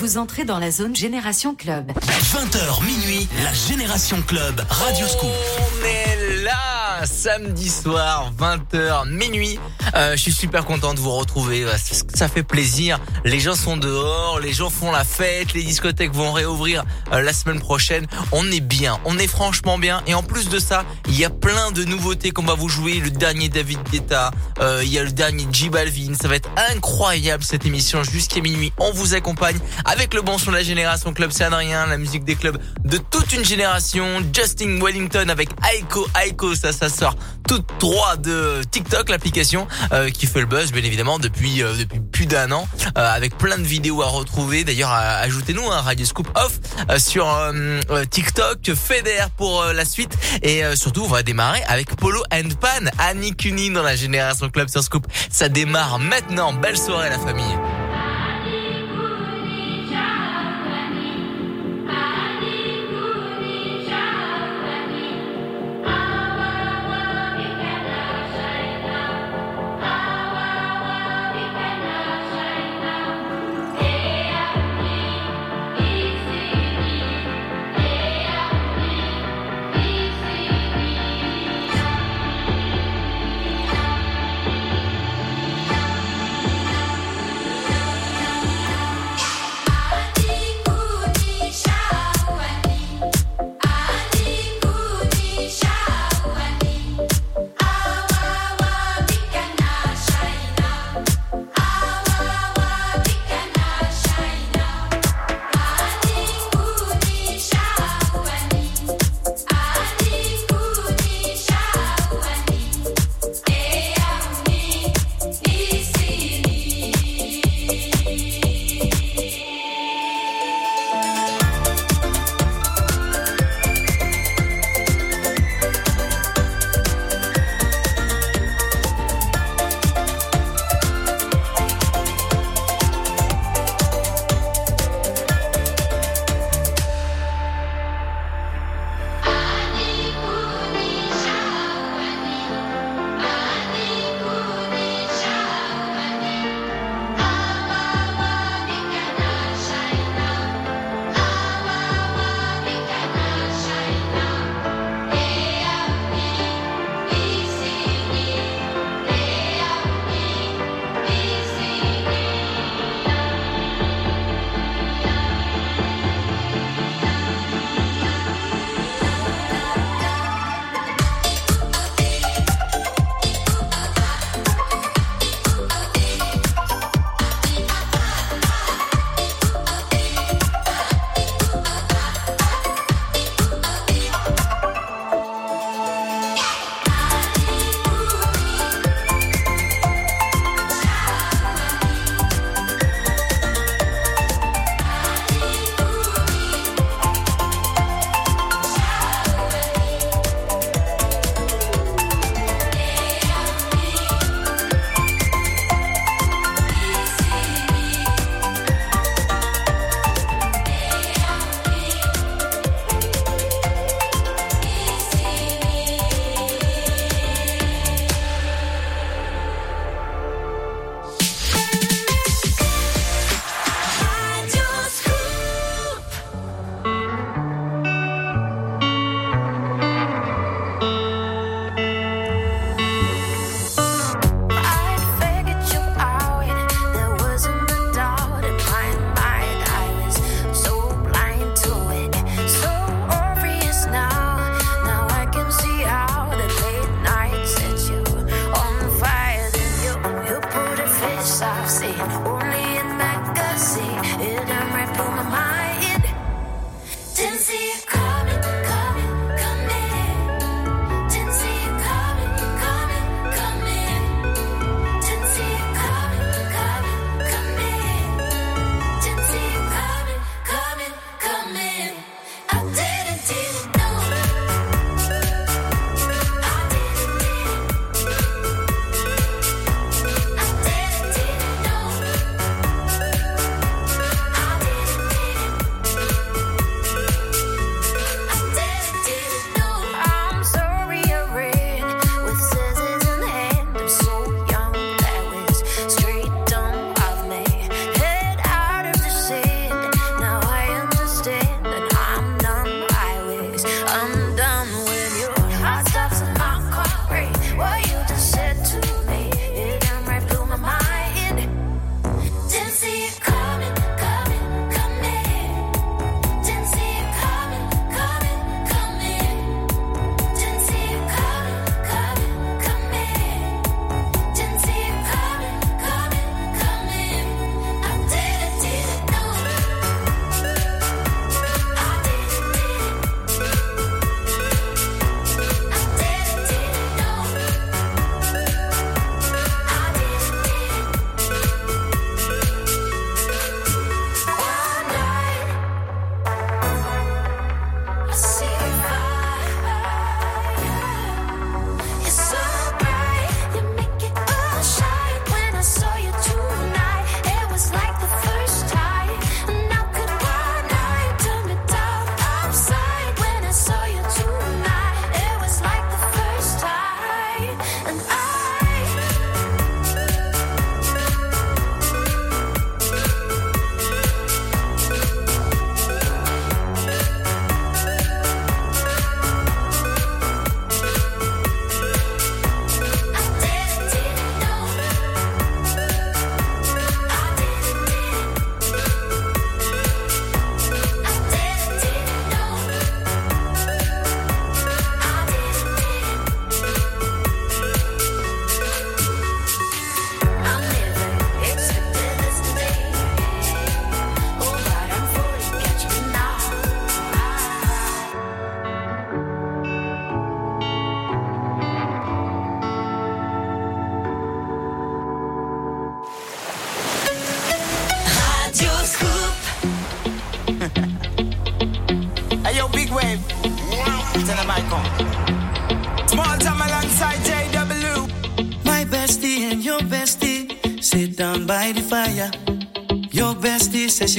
Vous entrez dans la zone Génération Club. 20h minuit, la Génération Club, Radio Scoop. On est là, samedi soir, 20h minuit. Euh, je suis super content de vous retrouver. Ça fait plaisir. Les gens sont dehors, les gens font la fête, les discothèques vont réouvrir euh, la semaine prochaine. On est bien, on est franchement bien. Et en plus de ça, il y a plein de nouveautés qu'on va vous jouer. Le dernier David Guetta, euh, il y a le dernier J Balvin. Ça va être incroyable cette émission jusqu'à minuit. On vous accompagne avec le bon son de la génération club. C'est Adrien, la musique des clubs de toute une génération. Justin Wellington avec Aiko Aiko, ça, ça sort tout droit de TikTok, l'application euh, qui fait le buzz, bien évidemment, depuis euh, depuis plus d'un an, euh, avec plein de vidéos à retrouver. D'ailleurs, ajoutez-nous un hein, Radio Scoop Off sur TikTok, Feder pour la suite, et surtout, on va démarrer avec Polo and Pan, Annie Cuny dans la Génération Club sur Scoop. Ça démarre maintenant. Belle soirée, la famille.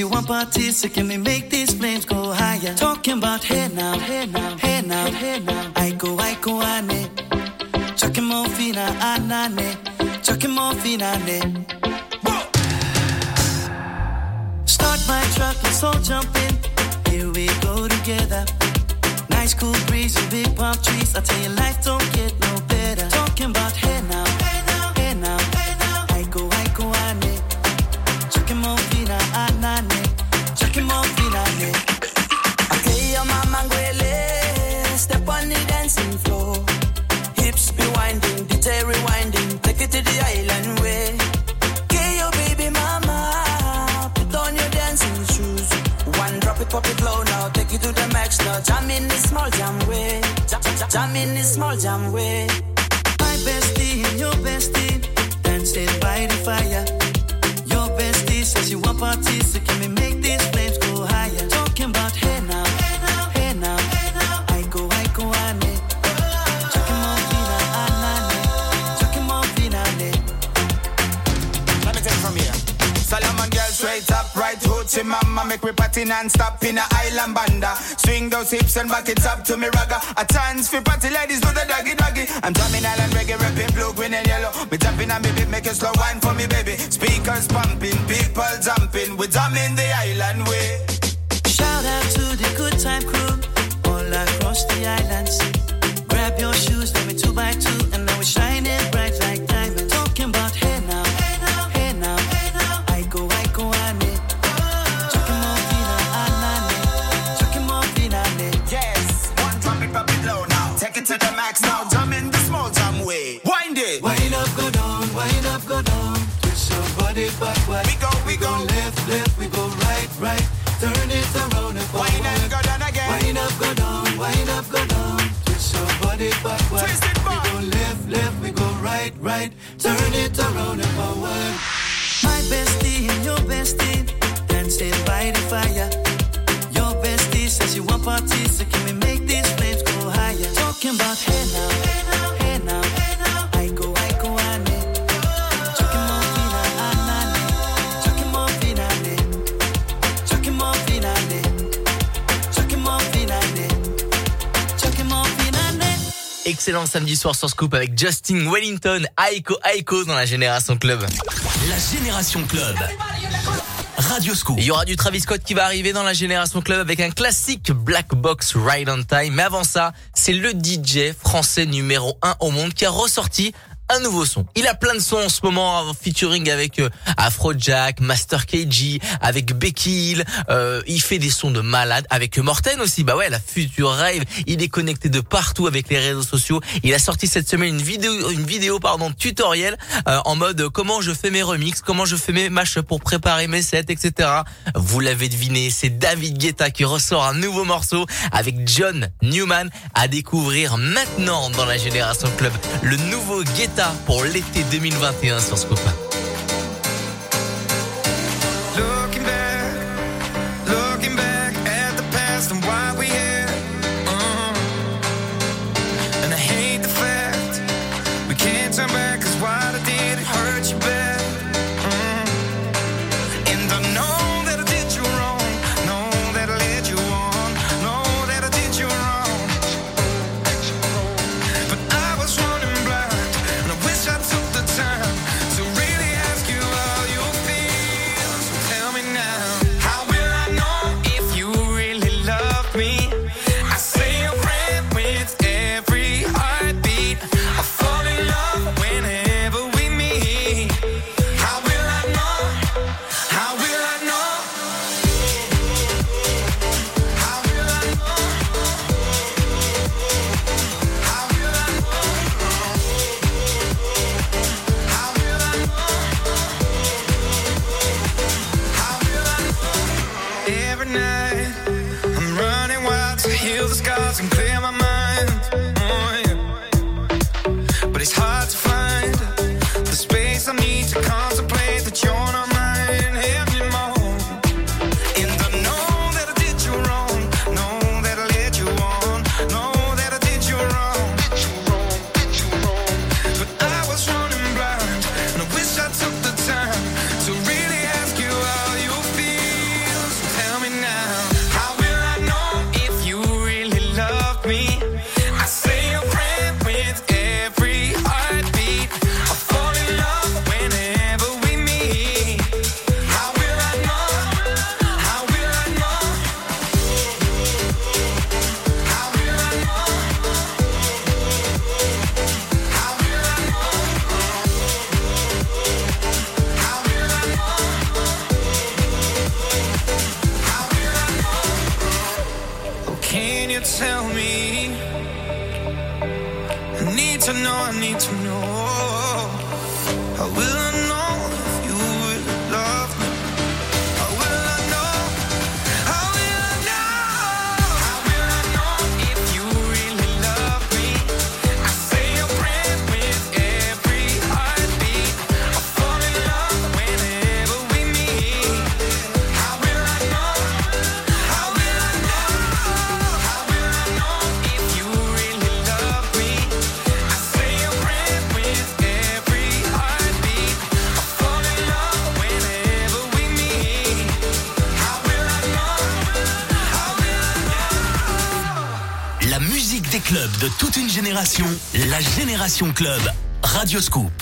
She want parties, so can we make these flames go higher? Talking about hey now, hey now, hey now, hey now. I go, I go, ane. Chucking more fina, anane. Chucking more fina, ane. Start my truck, let's all jump in. Here we go together. Nice cool breeze and big palm trees. I tell you, life don't get no better. Talking about hey now, island banda. Swing those hips and back it up to me ragga A chance for party ladies do the doggy doggy. I'm drumming island reggae, rapping blue, green and yellow. Me jumping on me beat, make a slow wine for me baby. Speakers pumping, people jumping. We drumming samedi soir sur Scoop avec Justin Wellington, Aiko Aiko dans la Génération Club. La Génération Club. Radio Scoop. Il y aura du Travis Scott qui va arriver dans la Génération Club avec un classique Black Box Ride on Time. Mais avant ça, c'est le DJ français numéro 1 au monde qui a ressorti un nouveau son. Il a plein de sons en ce moment en featuring avec euh, Afrojack, Master KG, avec Becky Hill. Euh, il fait des sons de malade avec Morten aussi. Bah ouais, la future rave. Il est connecté de partout avec les réseaux sociaux. Il a sorti cette semaine une vidéo, une vidéo pardon tutoriel euh, en mode euh, comment je fais mes remixes, comment je fais mes matchs pour préparer mes sets, etc. Vous l'avez deviné, c'est David Guetta qui ressort un nouveau morceau avec John Newman à découvrir maintenant dans la Génération Club. Le nouveau Guetta pour l'été 2021 sur Scoop. La Génération Club. Radio Scoop.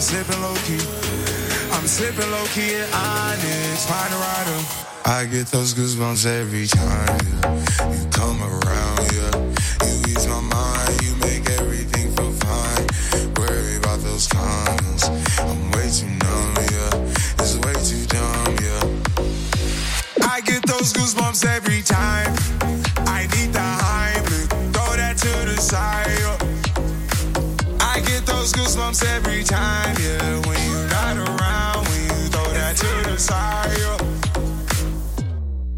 sipping low key. I'm sipping low key at Onyx, find a rider. I get those goosebumps every time. You come around,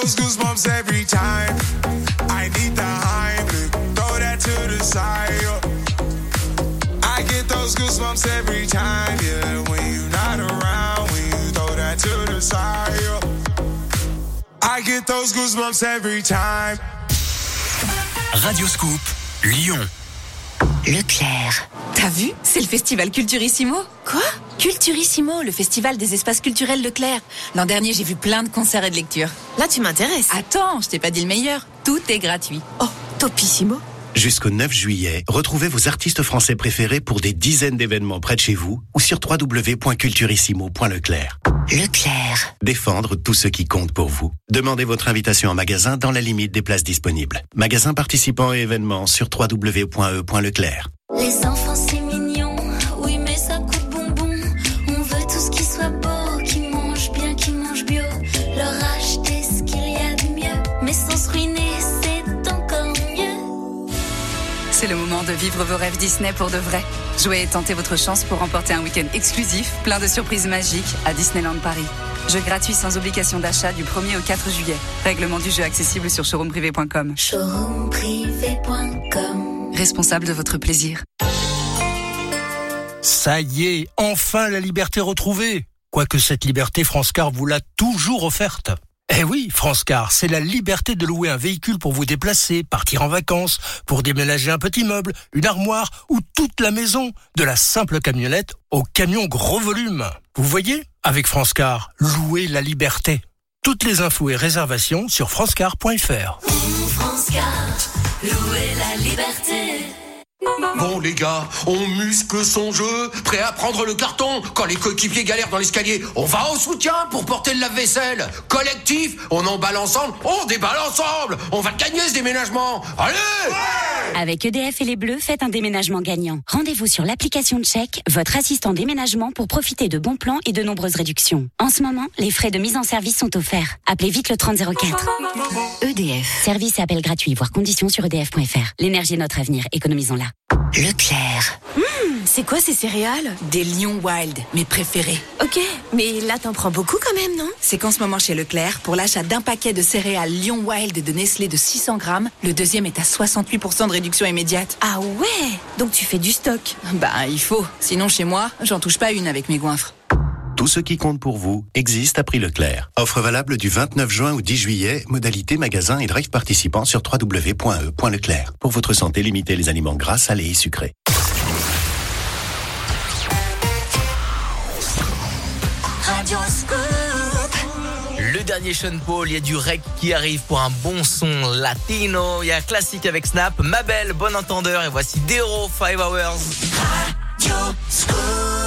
those goosebumps every time. I need the Heimlich, throw that to the side. I get those goosebumps every time, yeah. When you're not around, when you throw that to the side. I get those goosebumps every time. Radio Scoop, Lyon. Leclerc. T'as vu? C'est le festival Culturissimo. Quoi? Culturissimo, le festival des espaces culturels Leclerc. L'an dernier, j'ai vu plein de concerts et de lectures. Là, tu m'intéresses. Attends, je t'ai pas dit le meilleur. Tout est gratuit. Oh, topissimo. Jusqu'au 9 juillet, retrouvez vos artistes français préférés pour des dizaines d'événements près de chez vous ou sur www.culturissimo.leclerc. Leclerc. Défendre tout ce qui compte pour vous. Demandez votre invitation en magasin dans la limite des places disponibles. Magasin participants et événements sur www.e.leclerc. Les enfants de vivre vos rêves Disney pour de vrai. Jouez et tentez votre chance pour remporter un week-end exclusif, plein de surprises magiques à Disneyland Paris. Jeu gratuit sans obligation d'achat du 1er au 4 juillet. Règlement du jeu accessible sur showroomprivé.com. Showroomprivé.com Responsable de votre plaisir. Ça y est, enfin la liberté retrouvée. Quoique cette liberté, France Car vous l'a toujours offerte. Eh oui, France Car, c'est la liberté de louer un véhicule pour vous déplacer, partir en vacances, pour déménager un petit meuble, une armoire ou toute la maison, de la simple camionnette au camion gros volume. Vous voyez Avec France Car, louez la liberté. Toutes les infos et réservations sur francecar.fr. France Car, louer la liberté. Bon les gars, on muscle son jeu, prêt à prendre le carton quand les coéquipiers galèrent dans l'escalier. On va au soutien pour porter le lave-vaisselle. Collectif, on emballe ensemble, on déballe ensemble. On va gagner ce déménagement. Allez Avec EDF et les Bleus, faites un déménagement gagnant. Rendez-vous sur l'application chèque, votre assistant déménagement pour profiter de bons plans et de nombreuses réductions. En ce moment, les frais de mise en service sont offerts. Appelez vite le 3004. EDF. Service et appel gratuit, voire conditions sur edf.fr. L'énergie est notre avenir, économisons-la. Leclerc. C'est quoi ces céréales? Des Lions Wild, mes préférés. Ok, mais là t'en prends beaucoup quand même, non? C'est qu'en ce moment chez Leclerc, pour l'achat d'un paquet de céréales Lion Wild de Nestlé de 600 grammes, le deuxième est à 68% de réduction immédiate. Ah ouais? Donc tu fais du stock. Bah, il faut. Sinon, chez moi, j'en touche pas une avec mes goinfres. Tout ce qui compte pour vous existe à prix Leclerc. Offre valable du 29 juin au 10 juillet. Modalité magasin et drive participants sur www.e.leclerc. Pour votre santé, limitez les aliments gras, salés et sucrés. Radio. Le dernier Sean Paul, il y a du rec qui arrive pour un bon son latino. Il y a un classique avec Snap, Ma belle, bon entendeur. Et voici Dero 5 Hours. Radio Scoop.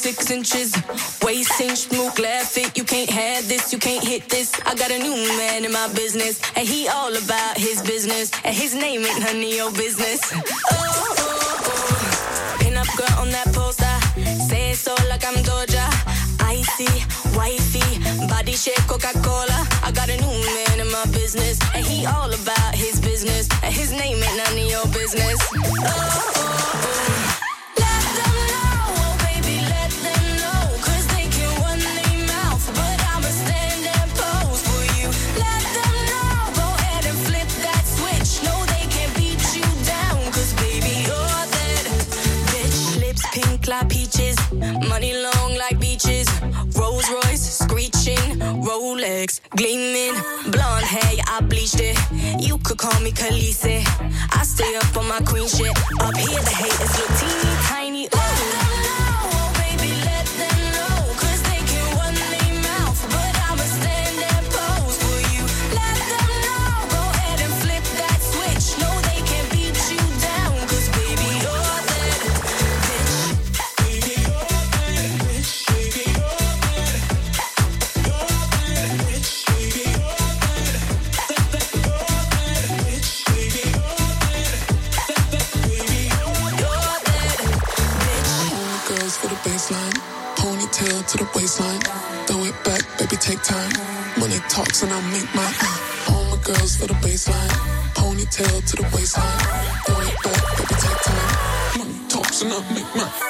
six inches. Waist inch, smoke, laugh it. You can't have this, you can't hit this. I got a new man in my business, and he all about his business. And his name ain't none of your business. Oh, oh, oh. Pin up girl on that poster. Say it so like I'm Doja. Icy, wifey, body shape, Coca Cola. I got a new man in my business, and he all about his business. And his name ain't none of your business. Oh, oh, oh. shit. When he talks and I make my. All my girls for the baseline. Ponytail to the waistline. Throw it back, baby, take time. When he talks and I make my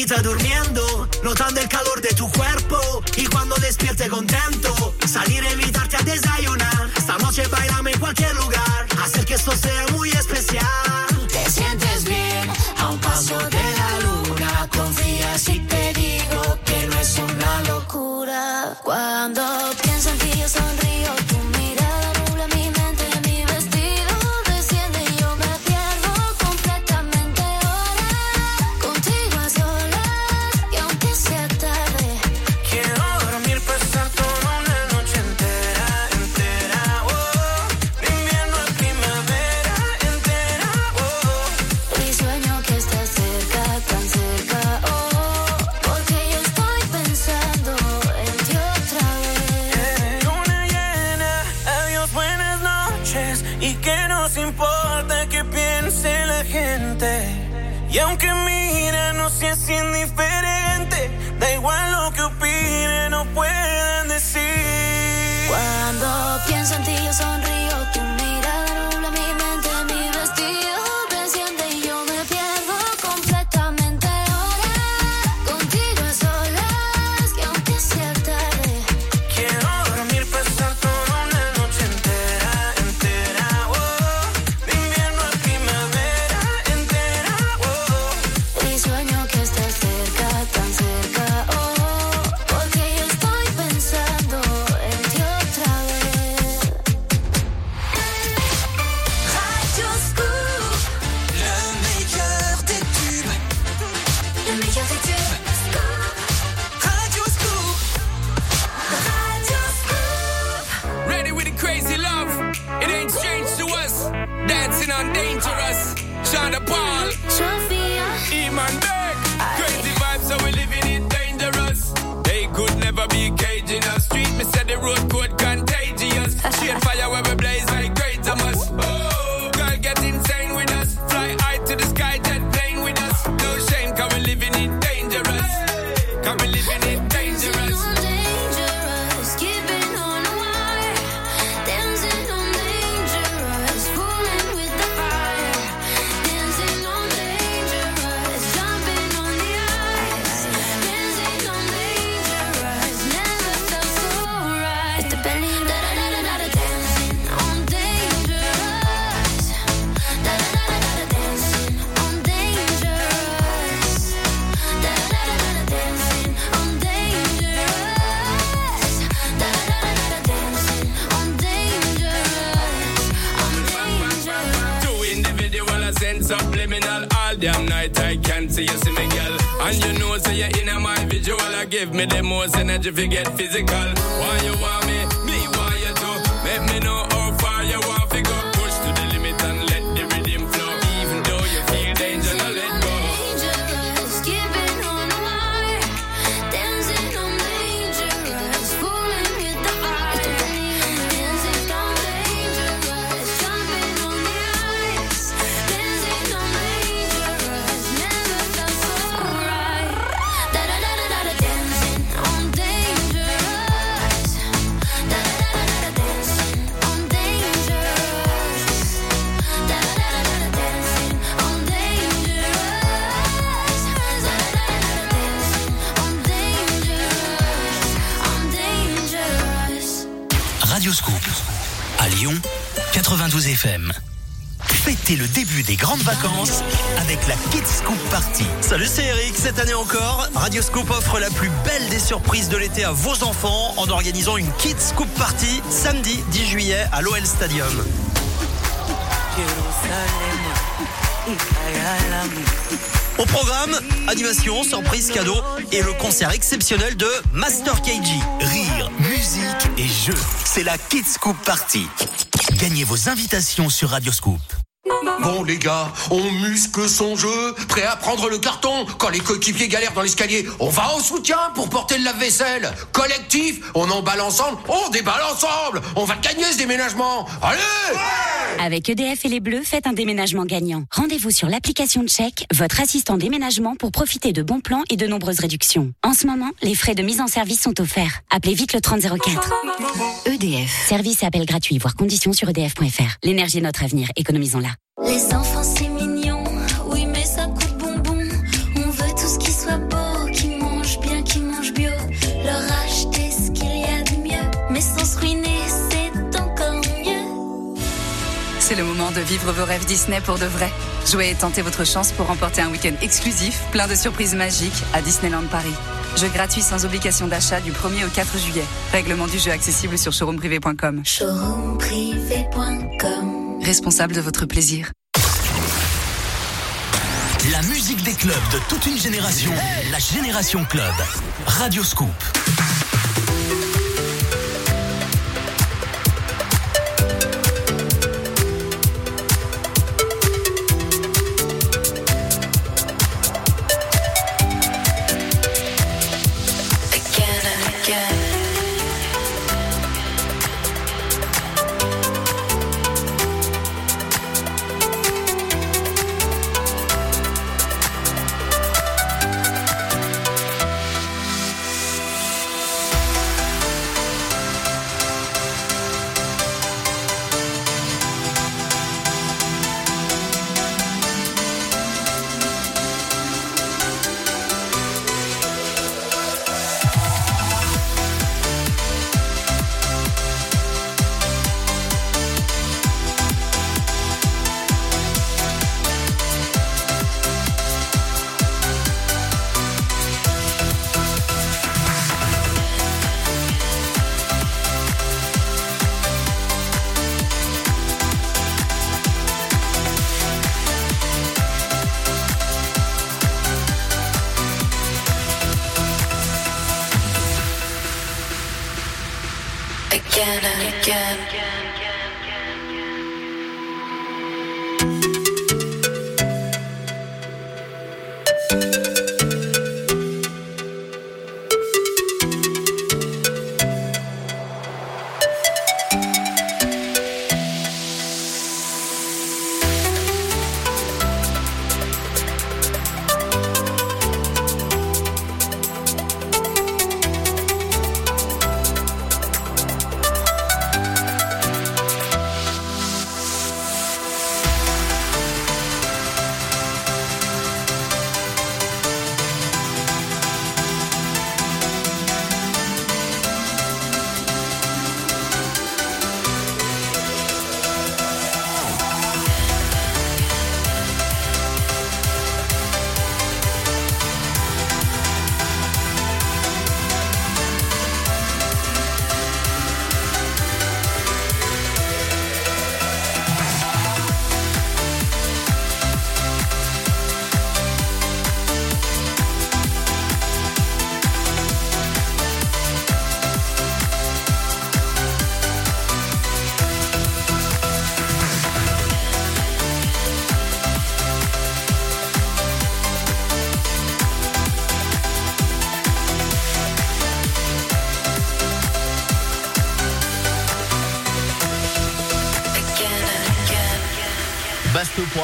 Aquí en tu camita durmiendo, surprises de l'été à vos enfants en organisant une Kids Scoop Party samedi 10 juillet à l'OL Stadium. Au programme, animation, surprise, cadeau et le concert exceptionnel de Master KG. Rire, musique et jeux. C'est la Kids Scoop Party. Gagnez vos invitations sur Radio Scoop. Bon les gars, on muscle son jeu, prêt à prendre le carton. Quand les coéquipiers galèrent dans l'escalier, on va au soutien pour porter le lave-vaisselle. Collectif, on emballe ensemble, on déballe ensemble. On va gagner ce déménagement. Allez Avec EDF et les Bleus, faites un déménagement gagnant. Rendez-vous sur l'application Check, votre assistant déménagement pour profiter de bons plans et de nombreuses réductions. En ce moment, les frais de mise en service sont offerts. Appelez vite le 3004. EDF. Service et appel gratuit, voire conditions sur edf.fr. L'énergie est notre avenir, économisons-la. Les enfants c'est mignon, oui mais ça coûte bonbon. On veut tout ce qui soit beau, qui mange bien, qui mange bio. Leur acheter ce qu'il y a de mieux, mais sans se ruiner, c'est encore mieux. C'est le moment de vivre vos rêves Disney pour de vrai. Jouez et tentez votre chance pour remporter un week-end exclusif, plein de surprises magiques à Disneyland Paris. Jeu gratuit sans obligation d'achat du 1er au 4 juillet. Règlement du jeu accessible sur showroomprivé.com. Showroomprivé.com Responsable de votre plaisir. La musique des clubs de toute une génération. La Génération Club. Radio Scoop.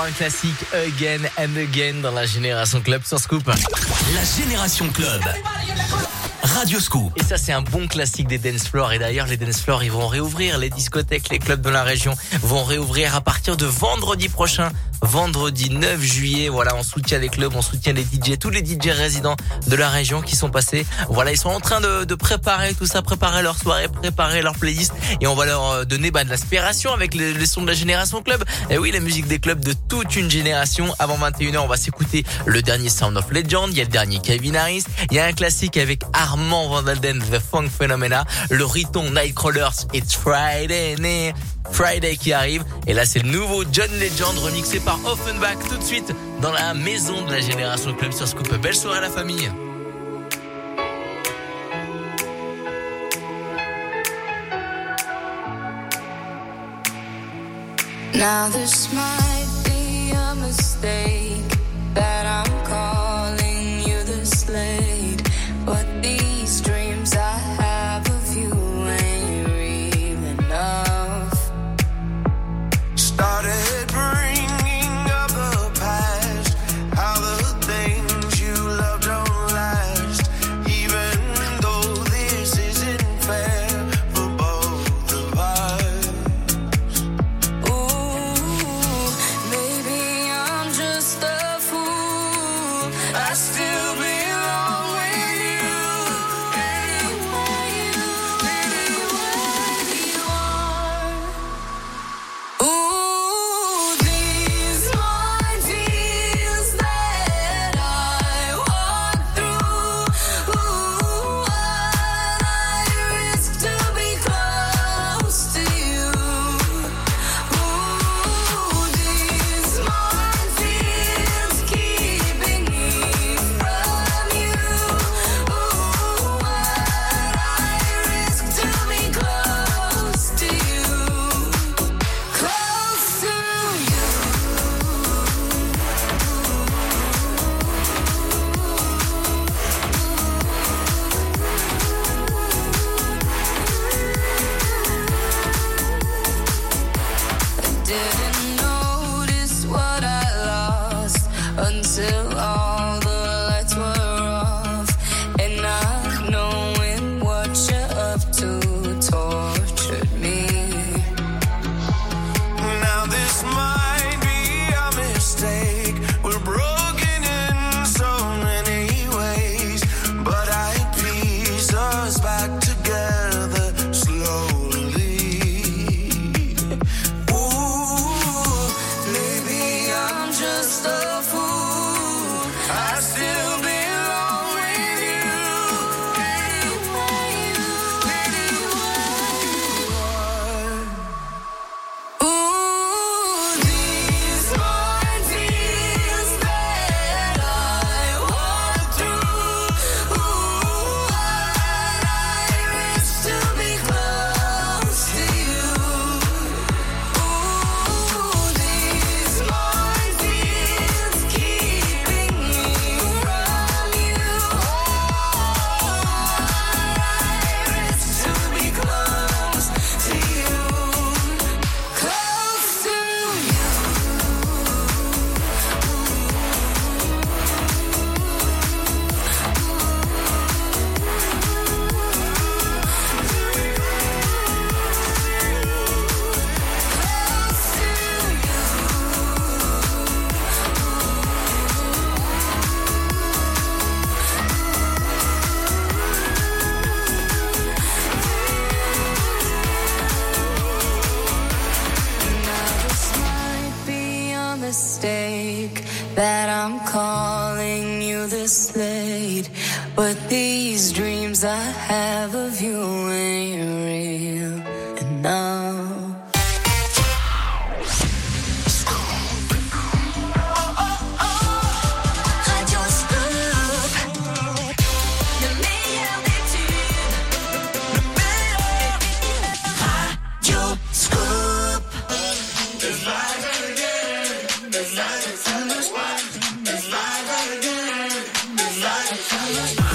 Un classique Again and Again dans la Génération Club sur Scoop. La Génération Club. Radio Scoop. Et ça, c'est un bon classique des dance floors. Et d'ailleurs, les dance floors, ils vont réouvrir. Les discothèques, les clubs de la région vont réouvrir à partir de vendredi prochain. Vendredi 9 juillet. Voilà, on soutient les clubs, on soutient les DJ, tous les DJ résidents de la région qui sont passés. Voilà, ils sont en train de, préparer tout ça, préparer leur soirée, préparer leur playlist et on va leur euh, donner bah, de l'aspiration avec les, sons de la génération club. Et oui, la musique des clubs de toute une génération. Avant 21h, on va s'écouter le dernier Sound of Legend, il y a le dernier Kevin Harris, il y a un classique avec Armand Van Velden, The Funk Phenomena, le Riton Nightcrawlers, It's Friday. Friday qui arrive. Et là, c'est le nouveau John Legend remixé par Offenbach tout de suite dans la maison de la génération club sur Scoop. Belle soirée à la famille. It's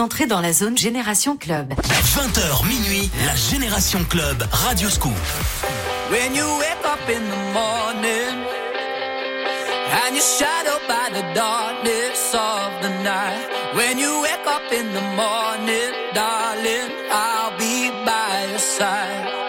entrez dans la zone Génération Club. 20h minuit, la Génération Club, Radio Scoop. When you wake up in the morning and you're shadowed by the darkness of the night. When you wake up in the morning, darling, I'll be by your side.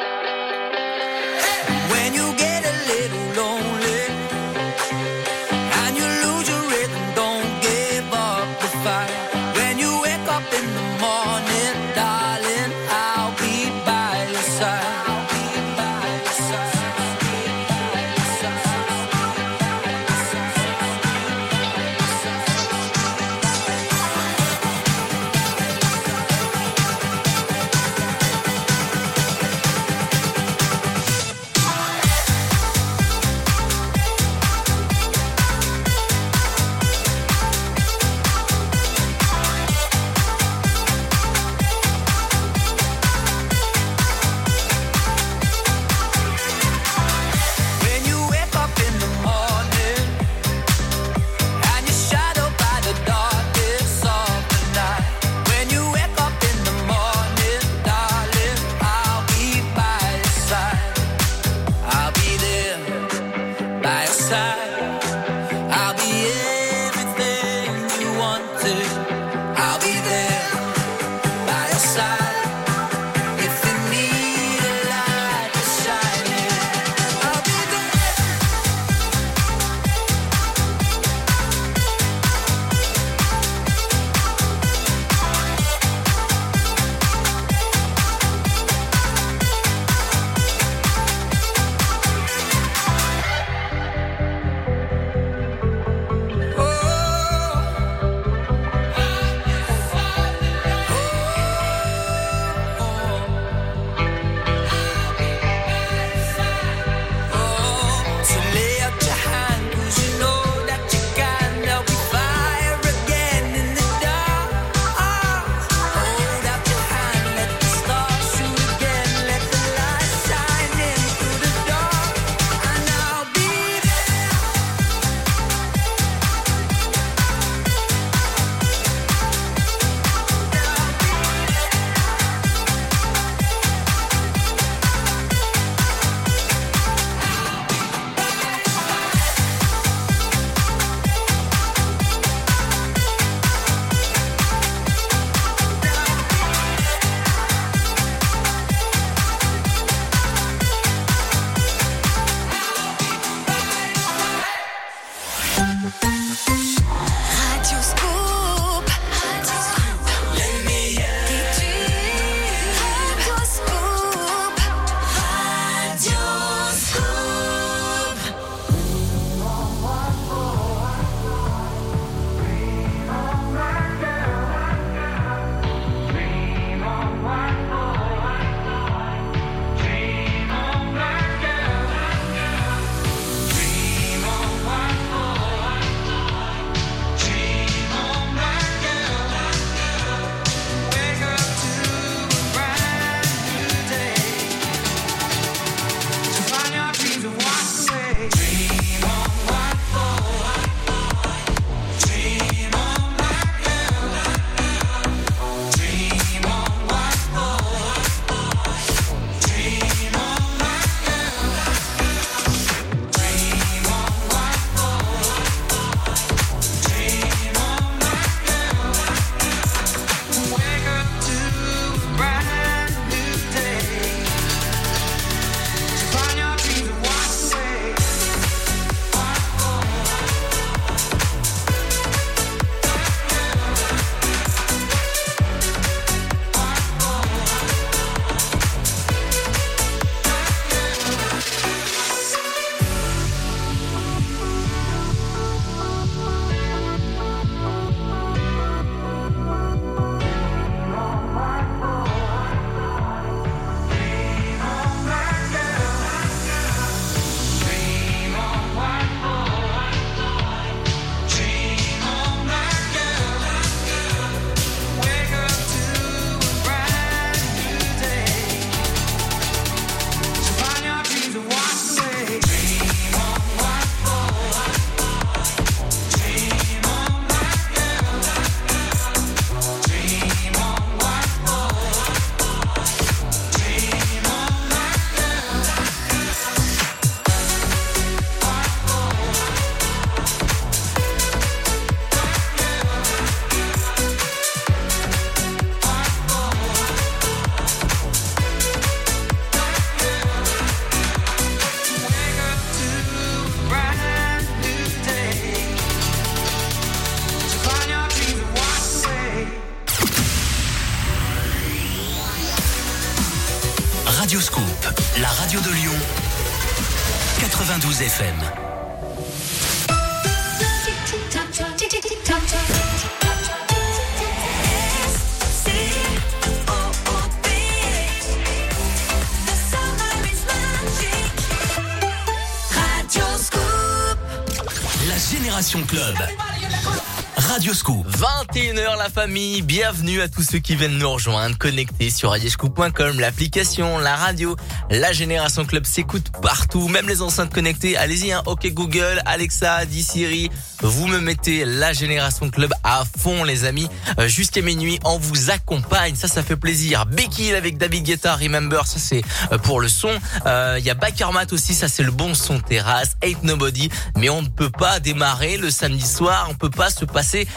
Radio Scoop. 21h la famille, bienvenue à tous ceux qui viennent nous rejoindre, connectés sur radioscoop.com, l'application, la radio, la Génération Club s'écoute partout, même les enceintes connectées. Allez-y, hein, ok Google, Alexa, dis Siri, vous me mettez la Génération Club à fond les amis, Euh, jusqu'à minuit, on vous accompagne, ça ça fait plaisir. Becky avec David Guetta, Remember, ça c'est euh, pour le son. Euh, Il y a Bakermat aussi, ça c'est le bon son terrasse, Ain't Nobody, mais on ne peut pas démarrer le samedi soir, on peut pas se passer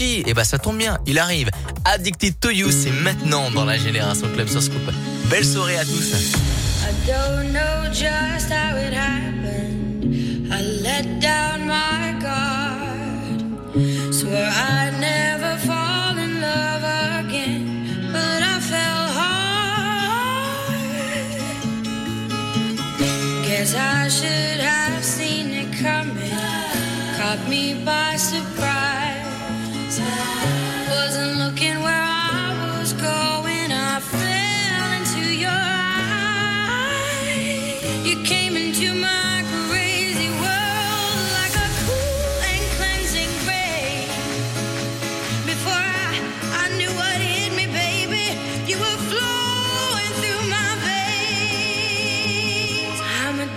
Et bah ça tombe bien, il arrive. Addicted to You, c'est maintenant dans la Génération Club sur Scoop. Belle soirée à tous. I don't know just how it happened. I let down my guard. Swore I'd never fall in love again, but I fell hard. Guess I should have seen it coming. Caught me by surprise.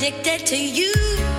Addicted to you.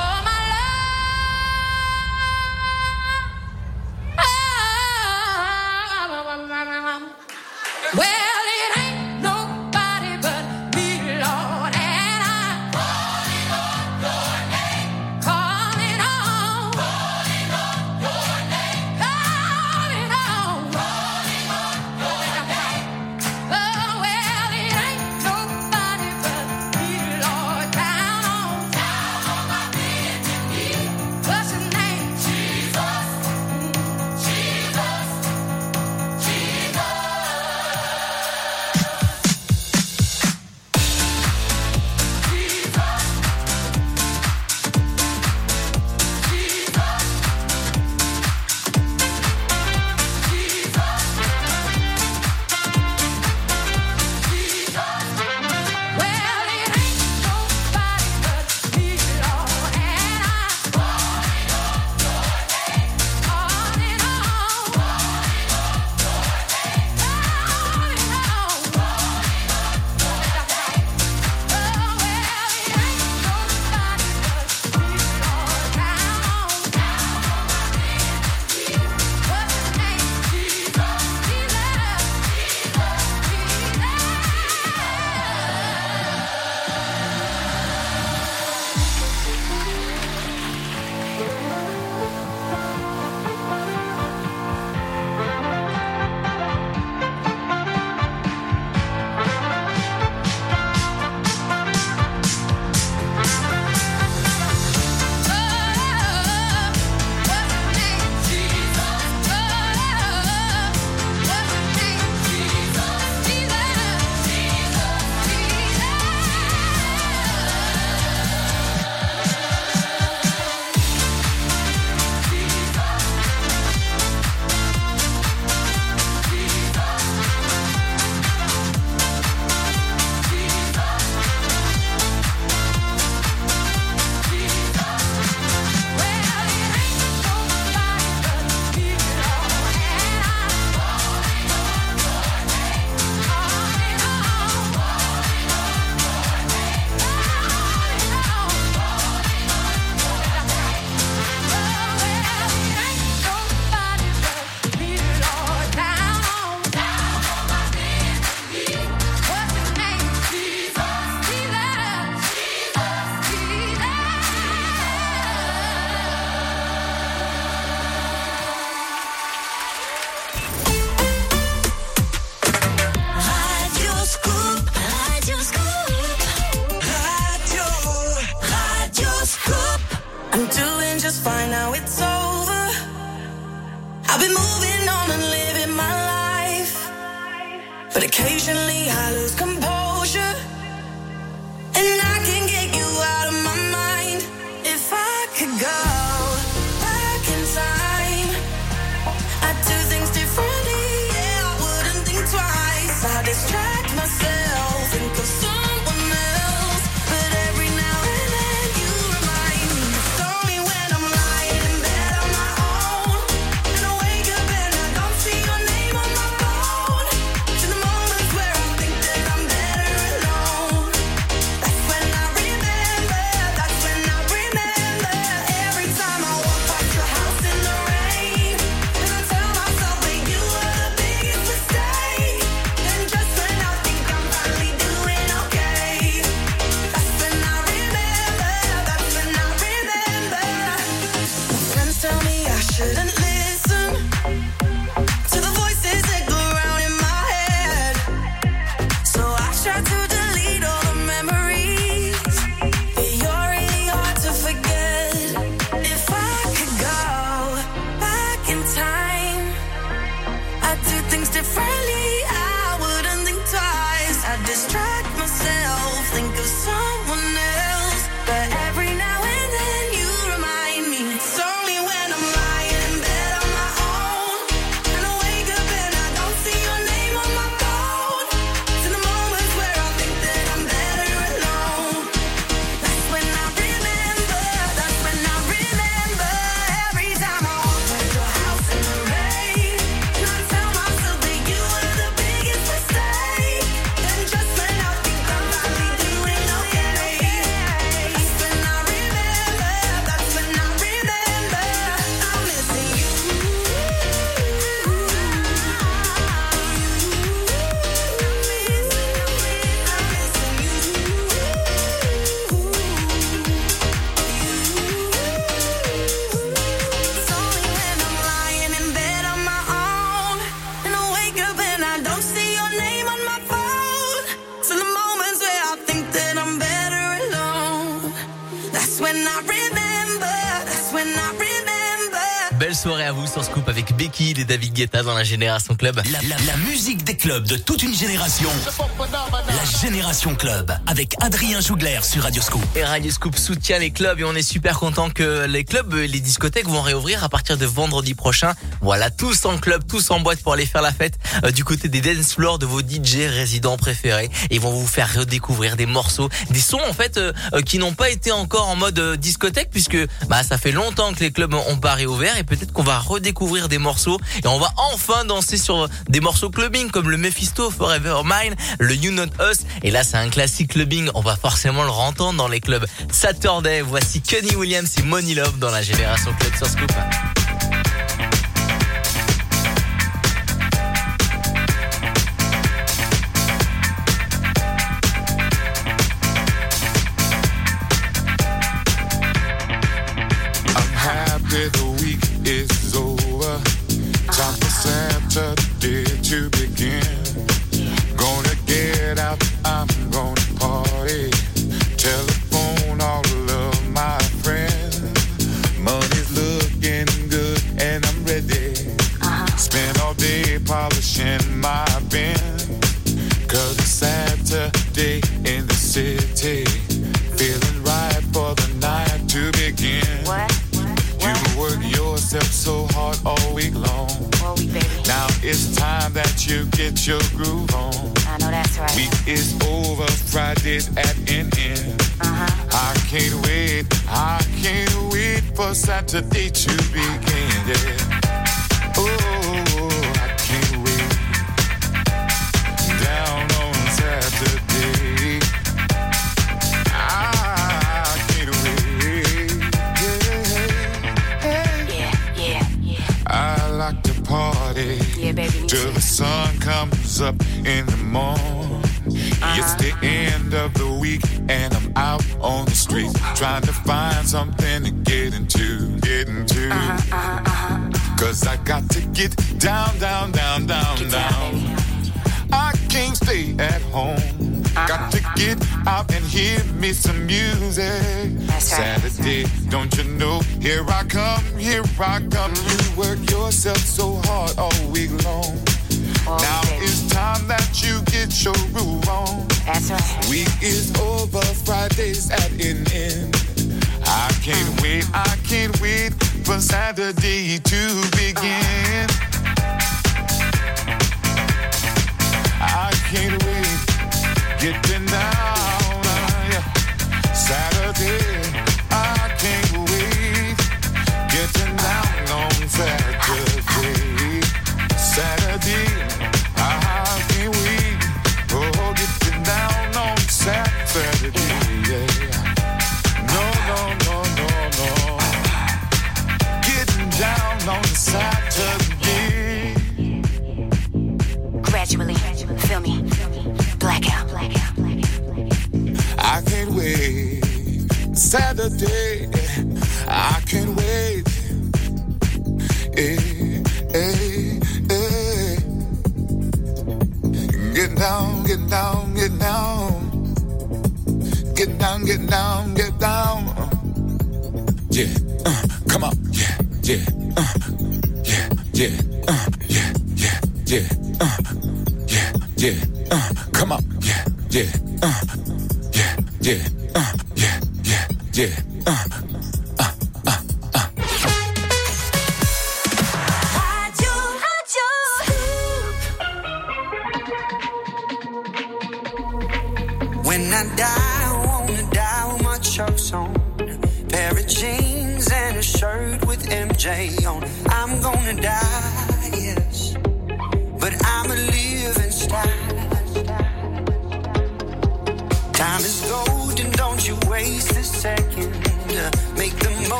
et David Guetta dans la Génération Club. La, la- la musique des clubs de toute une génération. La Génération Club avec Adrien Jougler sur Radio Scoop. Et Radio Scoop soutient les clubs et on est super content que les clubs et les discothèques vont réouvrir à partir de vendredi prochain. Voilà, tous en club, tous en boîte pour aller faire la fête euh, du côté des dance floors de vos DJ résidents préférés. Ils vont vous faire redécouvrir des morceaux, des sons en fait euh, euh, qui n'ont pas été encore en mode discothèque puisque bah ça fait longtemps que les clubs ont pas réouvert et peut-être qu'on va redécouvrir des morceaux et on va enfin danser sur des morceaux clubbing comme le Mephisto Forever Mine, le You Not Us et là c'est un classique clubbing, on va forcément le entendre dans les clubs Saturday. Voici Kenny Williams et Money Love dans la génération club sur Scoop. quedó Friday's at an end. Uh-huh. I can't wait, I can't wait for Saturday to begin. Yeah. Oh, I can't wait. Down on Saturday. I can't wait. Yeah, yeah, yeah. I like to party Yeah, baby, till the sun comes up in the morning. It's the end of the week and I'm out on the street trying to find something to get into, get into. Uh-huh, uh-huh, uh-huh. Cause I got to get down, down, down, down, get down. down I can't stay at home. Uh-huh. Got to get out and hear me some music. That's Saturday, right. don't you know? Here I come, here I come. Mm-hmm. You work yourself so hard all week long. All now day. it's time that you get your groove on. That's right. Week is over, Friday's at an end. I can't wait, I can't wait for Saturday to begin. Uh.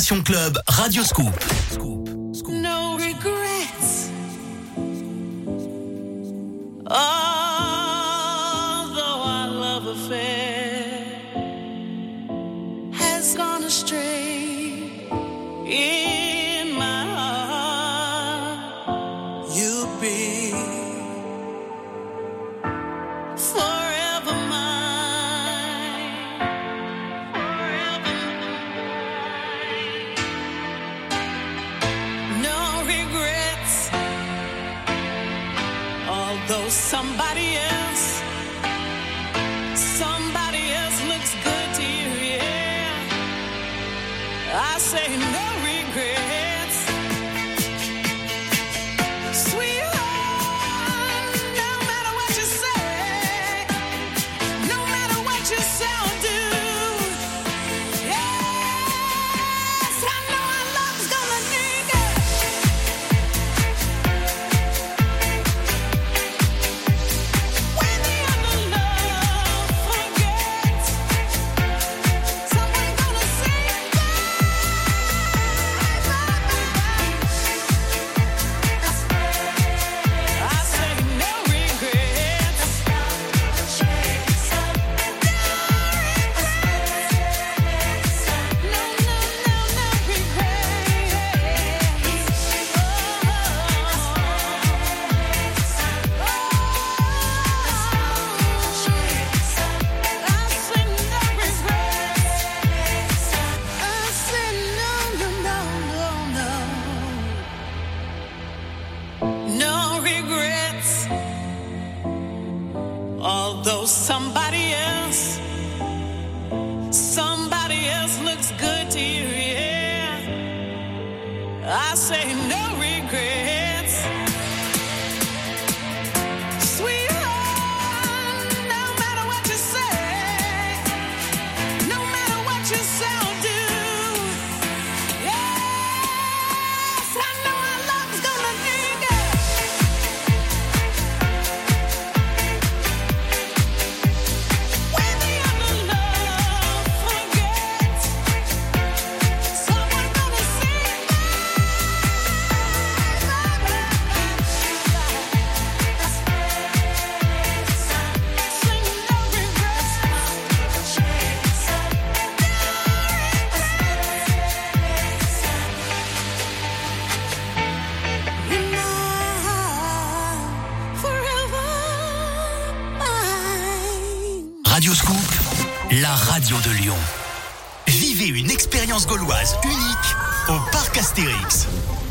Club, Radio Scoop.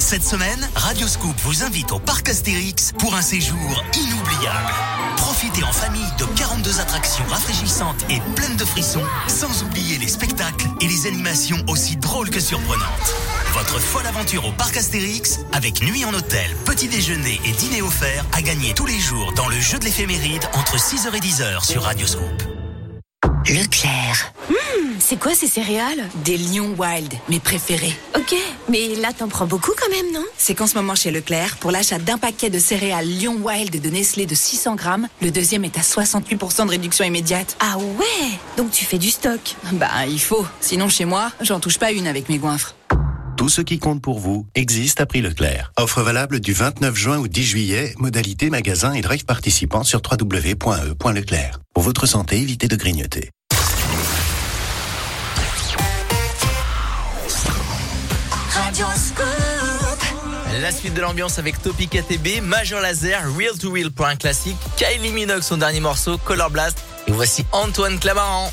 Cette semaine, Radio Scoop vous invite au Parc Astérix pour un séjour inoubliable. Profitez en famille de 42 attractions rafraîchissantes et pleines de frissons, sans oublier les spectacles et les animations aussi drôles que surprenantes. Votre folle aventure au Parc Astérix, avec nuit en hôtel, petit déjeuner et dîner offert, à gagner tous les jours dans le jeu de l'éphéméride entre 6h et 10h sur Radio quoi ces céréales? Des Lions Wild, mes préférés. Ok, mais là t'en prends beaucoup quand même, non? C'est qu'en ce moment chez Leclerc, pour l'achat d'un paquet de céréales Lion Wild de Nestlé de 600 grammes, le deuxième est à 68% de réduction immédiate. Ah ouais? Donc tu fais du stock Bah, il faut. Sinon, chez moi, j'en touche pas une avec mes goinfres. Tout ce qui compte pour vous existe à prix Leclerc. Offre valable du 29 juin au 10 juillet, modalité magasin et drive participant sur www.e.leclerc. Pour votre santé, évitez de grignoter. La suite de l'ambiance avec Topic ATB, Major Laser, Real to Real pour un classique, Kylie Minogue son dernier morceau, Color Blast, et voici Antoine Clamaran.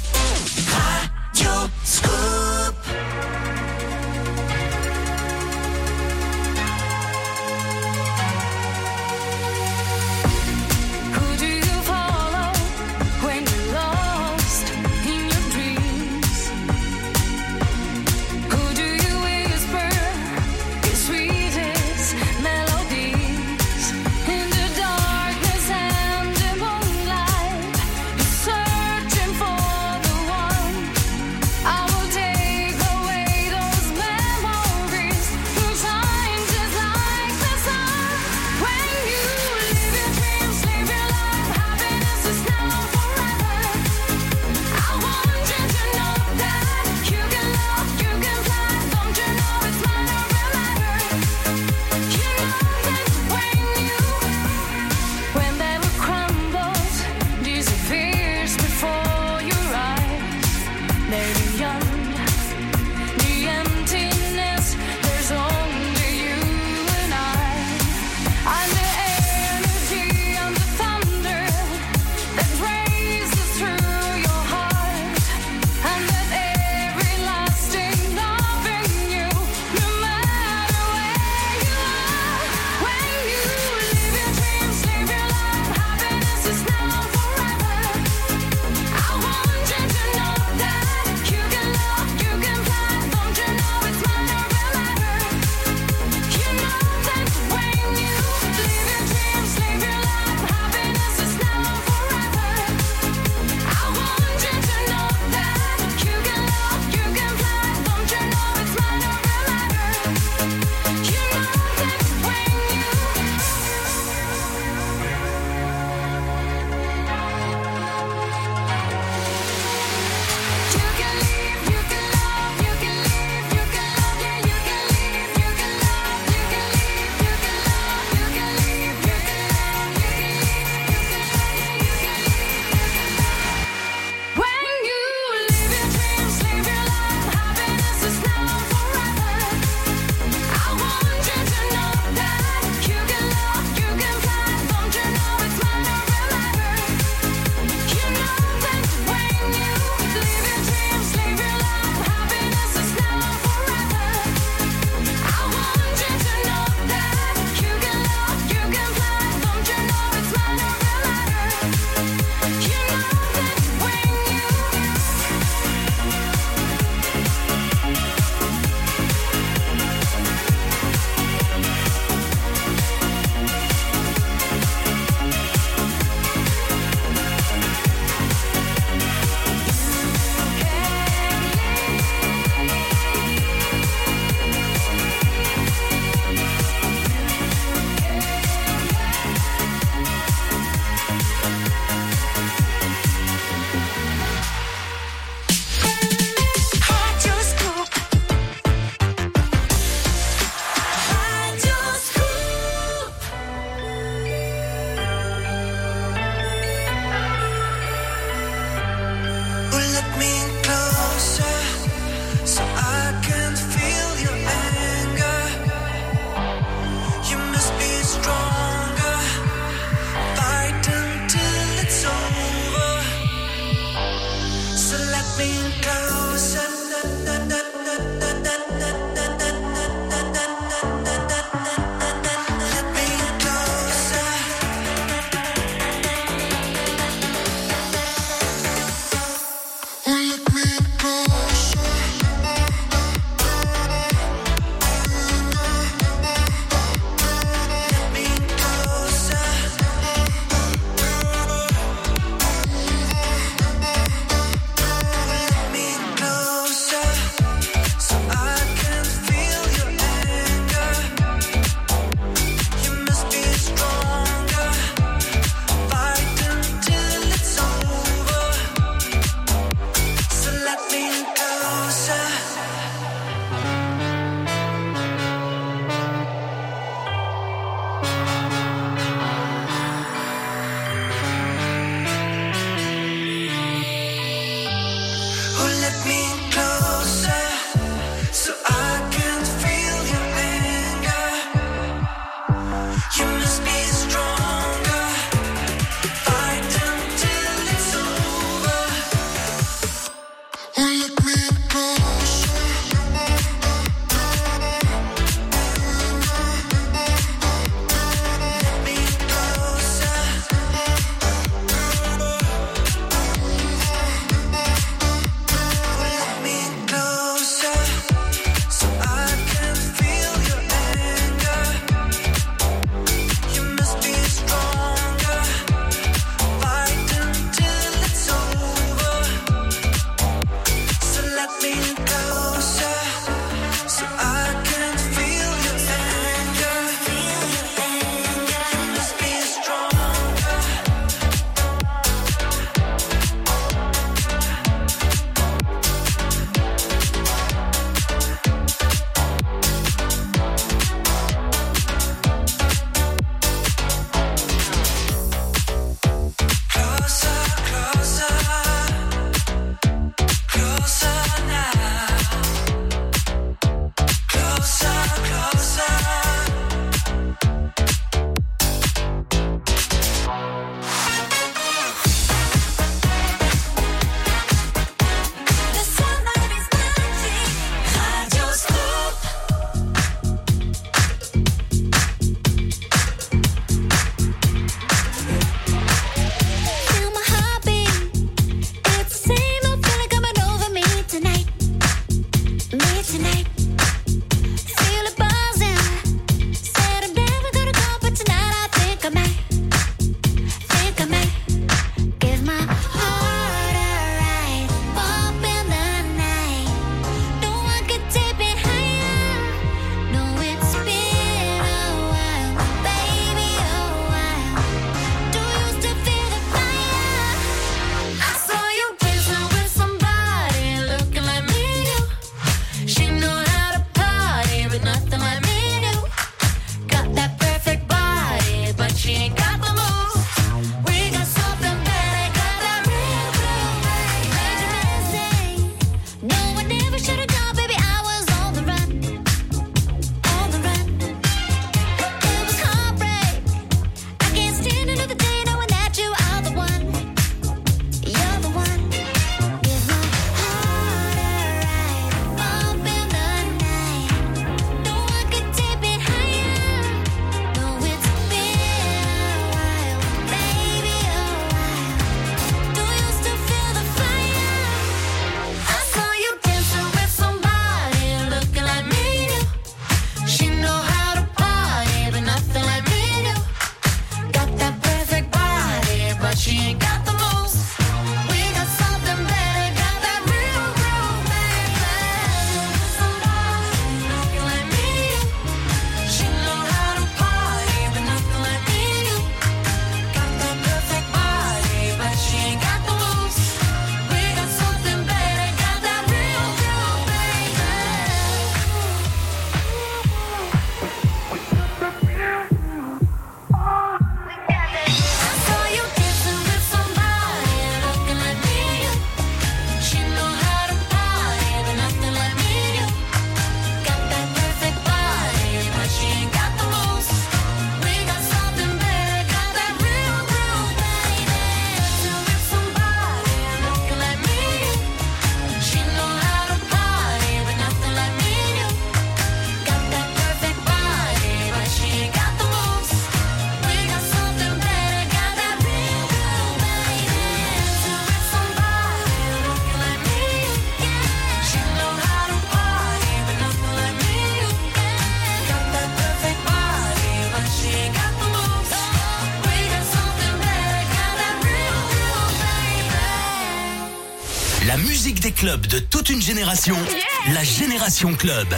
club de toute une génération, yeah. la Génération Club.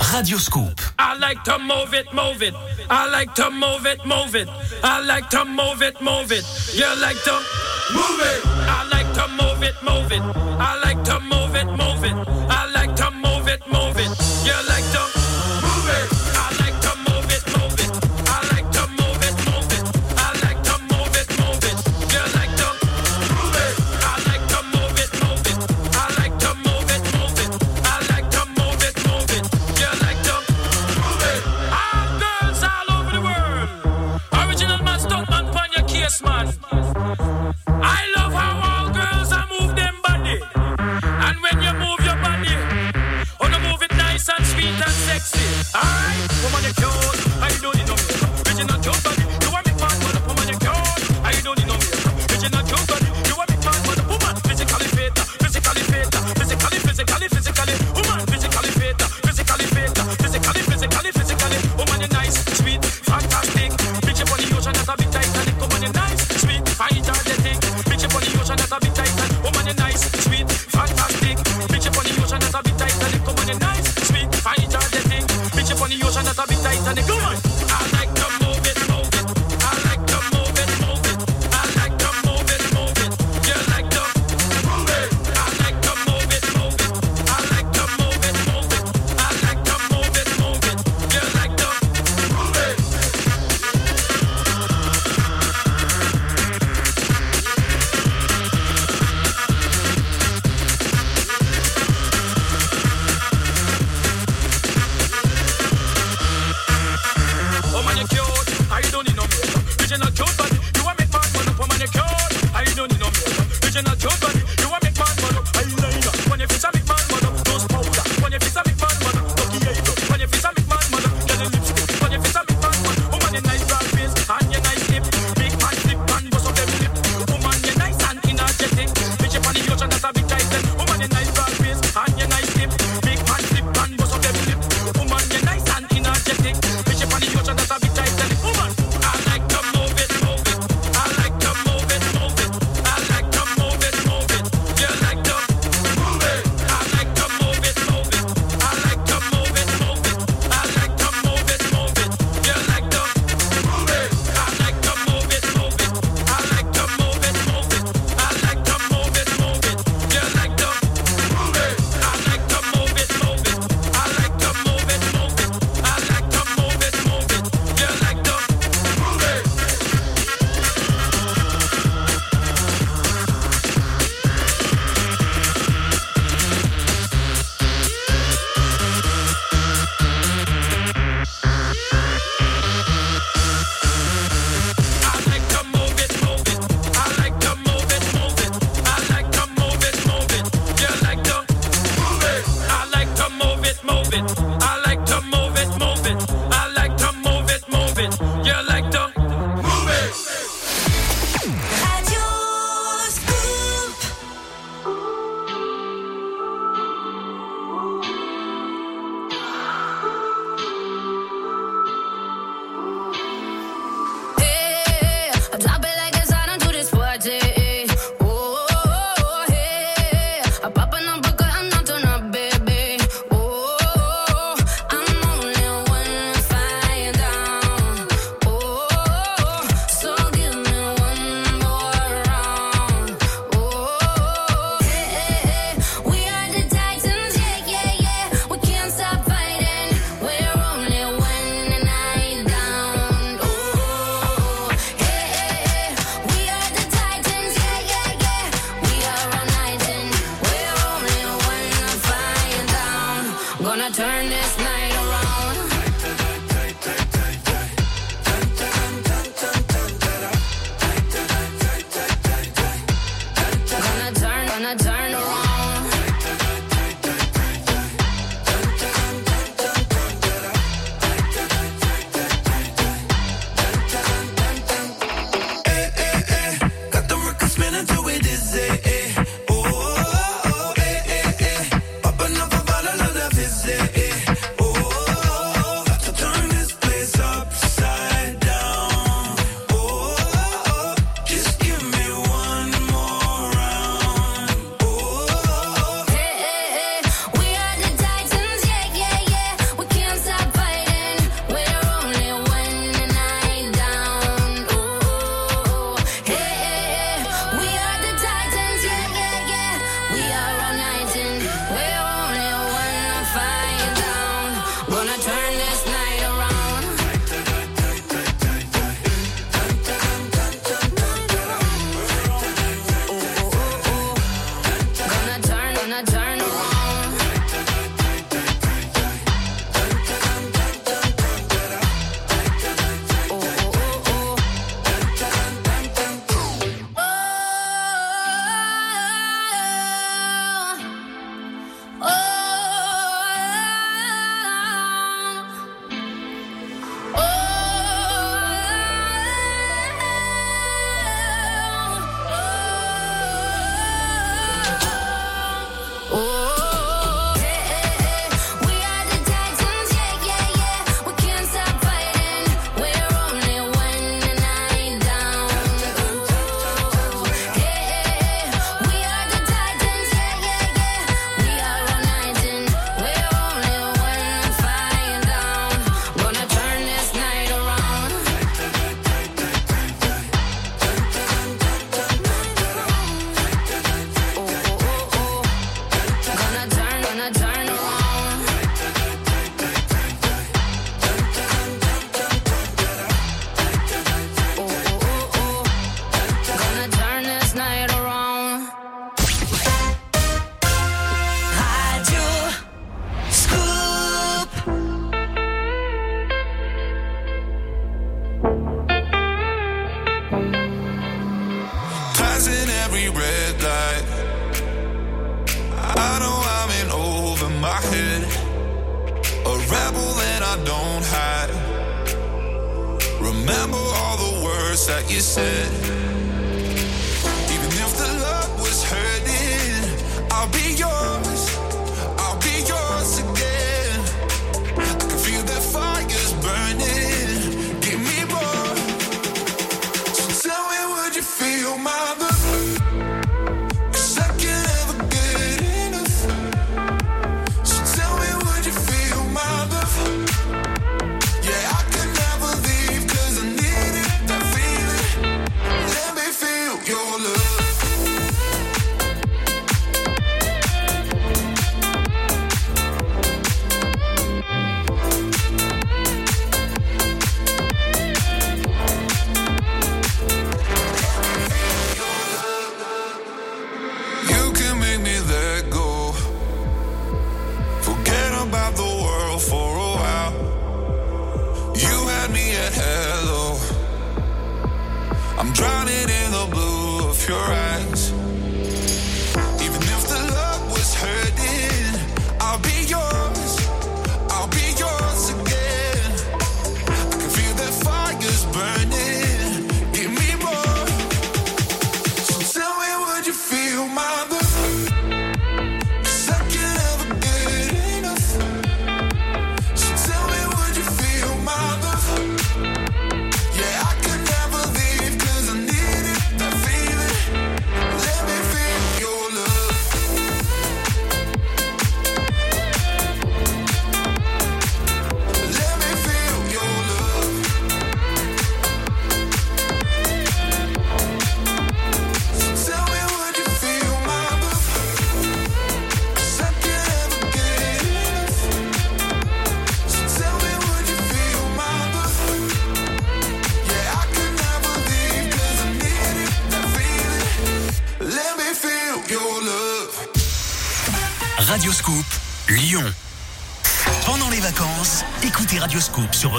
Radio Scoop. I like to move it, move it. I like to move it, move it. I like to move it, move it. You like to...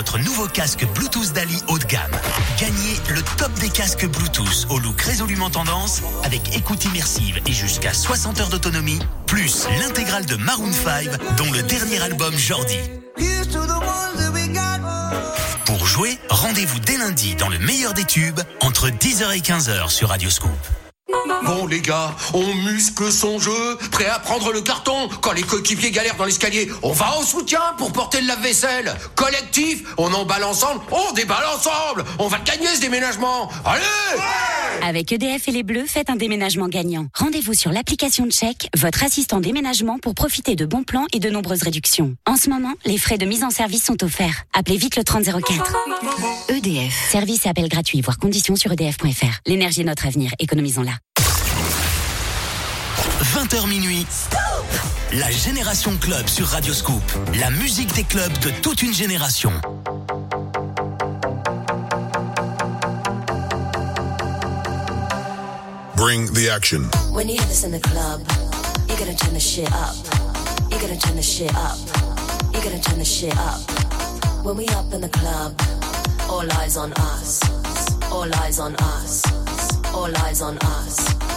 votre nouveau casque Bluetooth Dali haut de gamme. Gagnez le top des casques Bluetooth au look résolument tendance avec écoute immersive et jusqu'à 60 heures d'autonomie, plus l'intégrale de Maroon 5 dont le dernier album Jordi. Pour jouer, rendez-vous dès lundi dans le meilleur des tubes entre 10h et 15h sur Radio Scoop. Bon les gars, on muscle son jeu, prêt à prendre le carton quand les coéquipiers galèrent dans l'escalier. On va au soutien pour porter le lave-vaisselle. Collectif, on emballe ensemble, on déballe ensemble. On va gagner ce déménagement. Allez Avec EDF et les Bleus, faites un déménagement gagnant. Rendez-vous sur l'application de chèque, votre assistant déménagement pour profiter de bons plans et de nombreuses réductions. En ce moment, les frais de mise en service sont offerts. Appelez vite le 3004. EDF. Service et appel gratuit, voire conditions sur edf.fr. L'énergie est notre avenir, économisons-la. 20h minuit. La Génération Club sur Radio Scoop. La musique des clubs de toute une génération. Bring the action. When you hear this in the club, you gotta turn the shit up. You gotta turn the shit up. You gotta turn the shit up. When we up in the club, all eyes on us. All eyes on us. All eyes on us.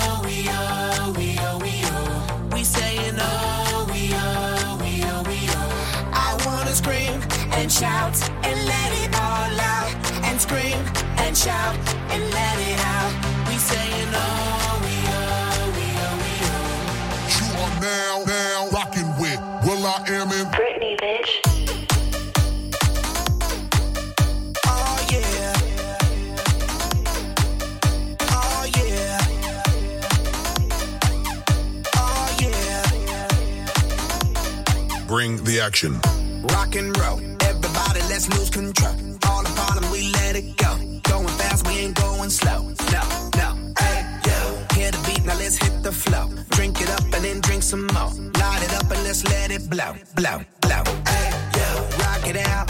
shout and let it all out. And scream and shout and let it out. We saying oh, we oh, we oh, we oh. You are now, now rocking with Will I Am in Britney, bitch. Oh yeah. Oh yeah. Oh yeah. Bring the action. Rock and roll. Let's lose control. All the bottom, we let it go. Going fast, we ain't going slow. No, no. Hey, yo. Hear the beat, now let's hit the flow. Drink it up and then drink some more. Light it up and let's let it blow, blow, blow. Hey, yo. Rock it out,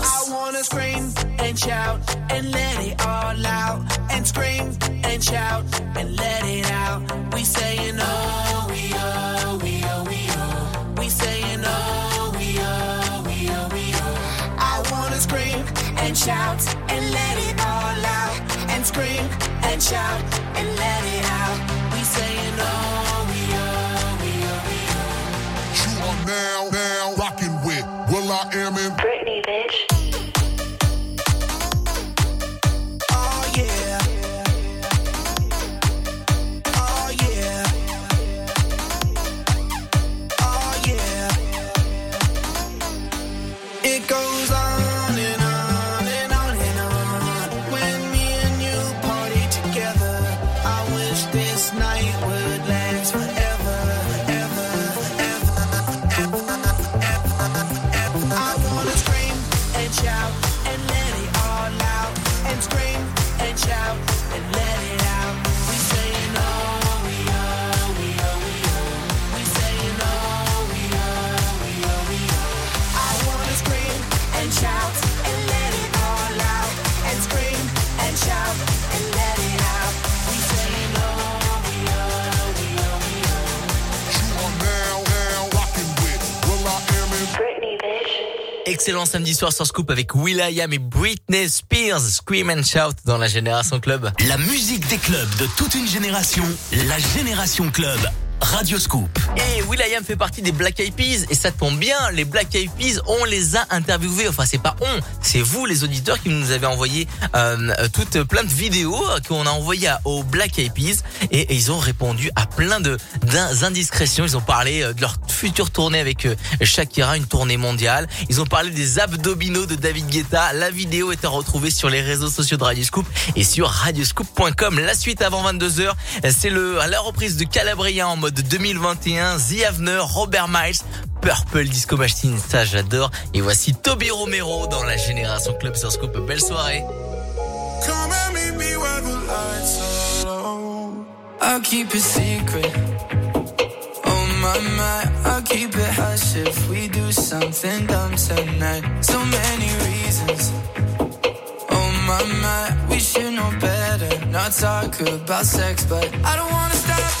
I wanna scream and shout and let it all out. And scream and shout and let it out. We saying oh, we oh, we oh, we oh. We saying oh, we oh, we oh, we oh. I wanna scream and shout and let it all out. And scream and shout and let it out. We saying oh, we oh, we oh, we oh. You are now, now rocking with Will I Am in Britney, bitch. Excellent samedi soir sur Scoop avec Will.i.am et Britney Spears. Scream and Shout dans la Génération Club. La musique des clubs de toute une génération, la Génération Club. Radio Scoop. Et Will.i.am fait partie des Black Eyed Peas et ça tombe bien, les Black Eyed Peas, on les a interviewés. Enfin, c'est pas on, c'est vous les auditeurs qui nous avez envoyé euh, toutes plein de vidéos qu'on a envoyées à- aux Black Eyed Peas et, ils ont répondu à plein de d'in- indiscrétions. Ils ont parlé euh, de leur future tournée avec euh, Shakira, une tournée mondiale. Ils ont parlé des abdominaux de David Guetta. La vidéo est à retrouver sur les réseaux sociaux de Radio Scoop et sur radioscoop.com. La suite avant 22h, c'est le la reprise de Calabria en mode 2021, The Avener, Robert Miles, Purple Disco Machine, ça j'adore. Et voici Toby Romero dans la Génération Club sur Scoop. Belle soirée. Come and meet me where the lights are low. I'll keep it secret. Oh my my, I'll keep it hush if we do something dumb tonight. So many reasons. Oh my my, we should know better. Not talk about sex, but I don't wanna stop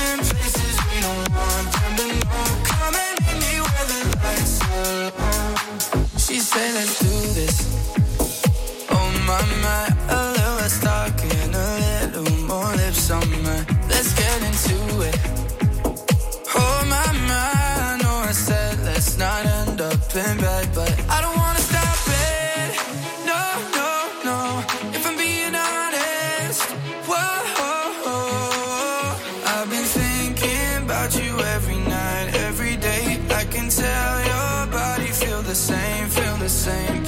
said, let's do this. Oh my my, a little less talking, a little more lips on my. Let's get into it. Oh my my, I know I said let's not end up in bed, same.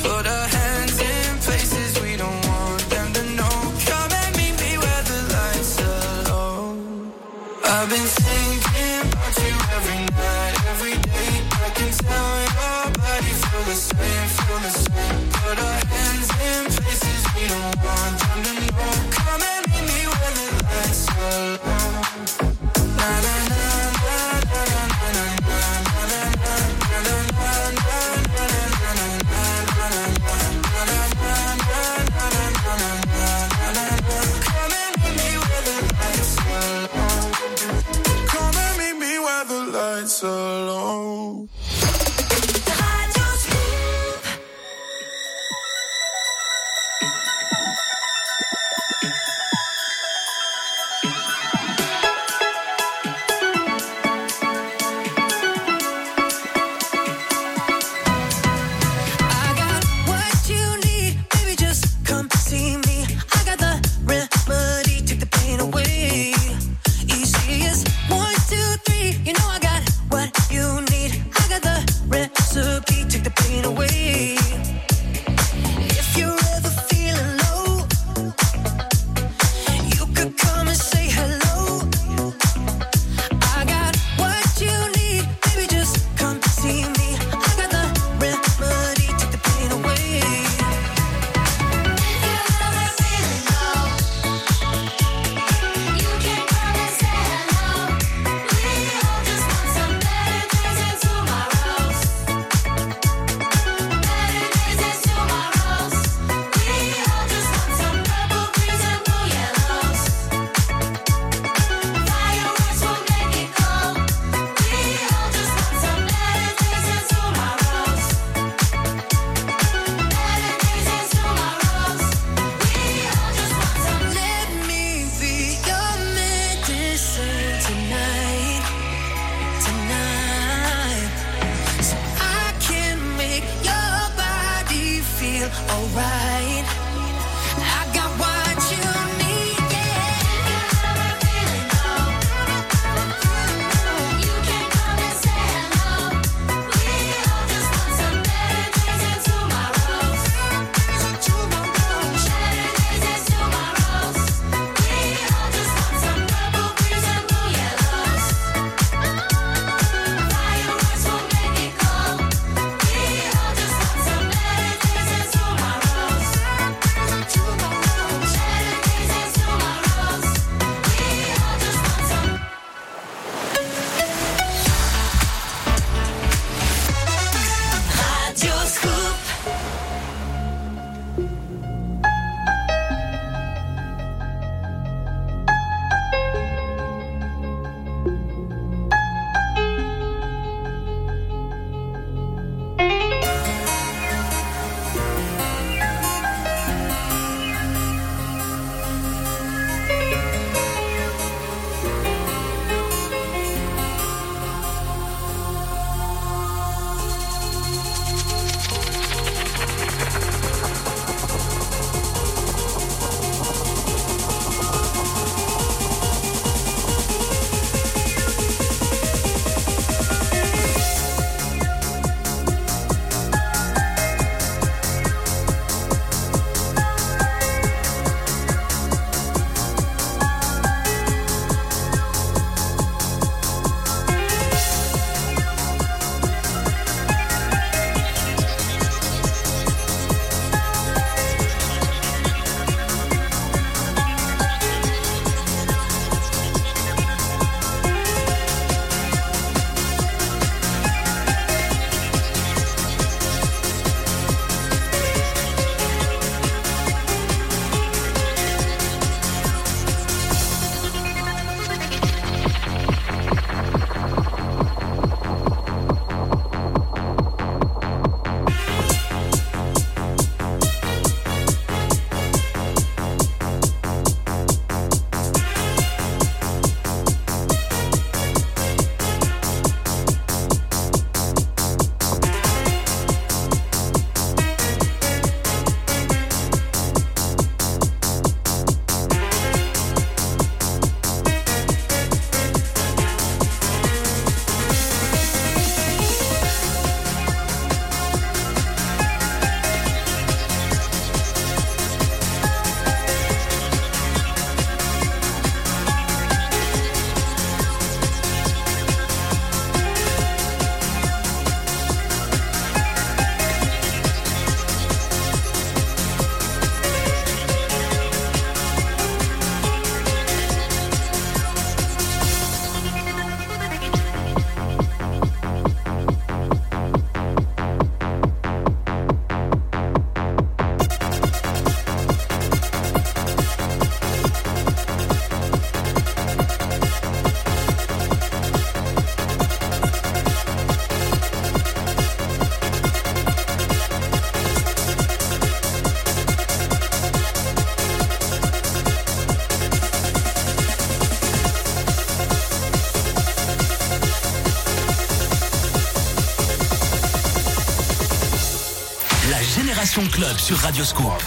Club sur Radio Radioscope.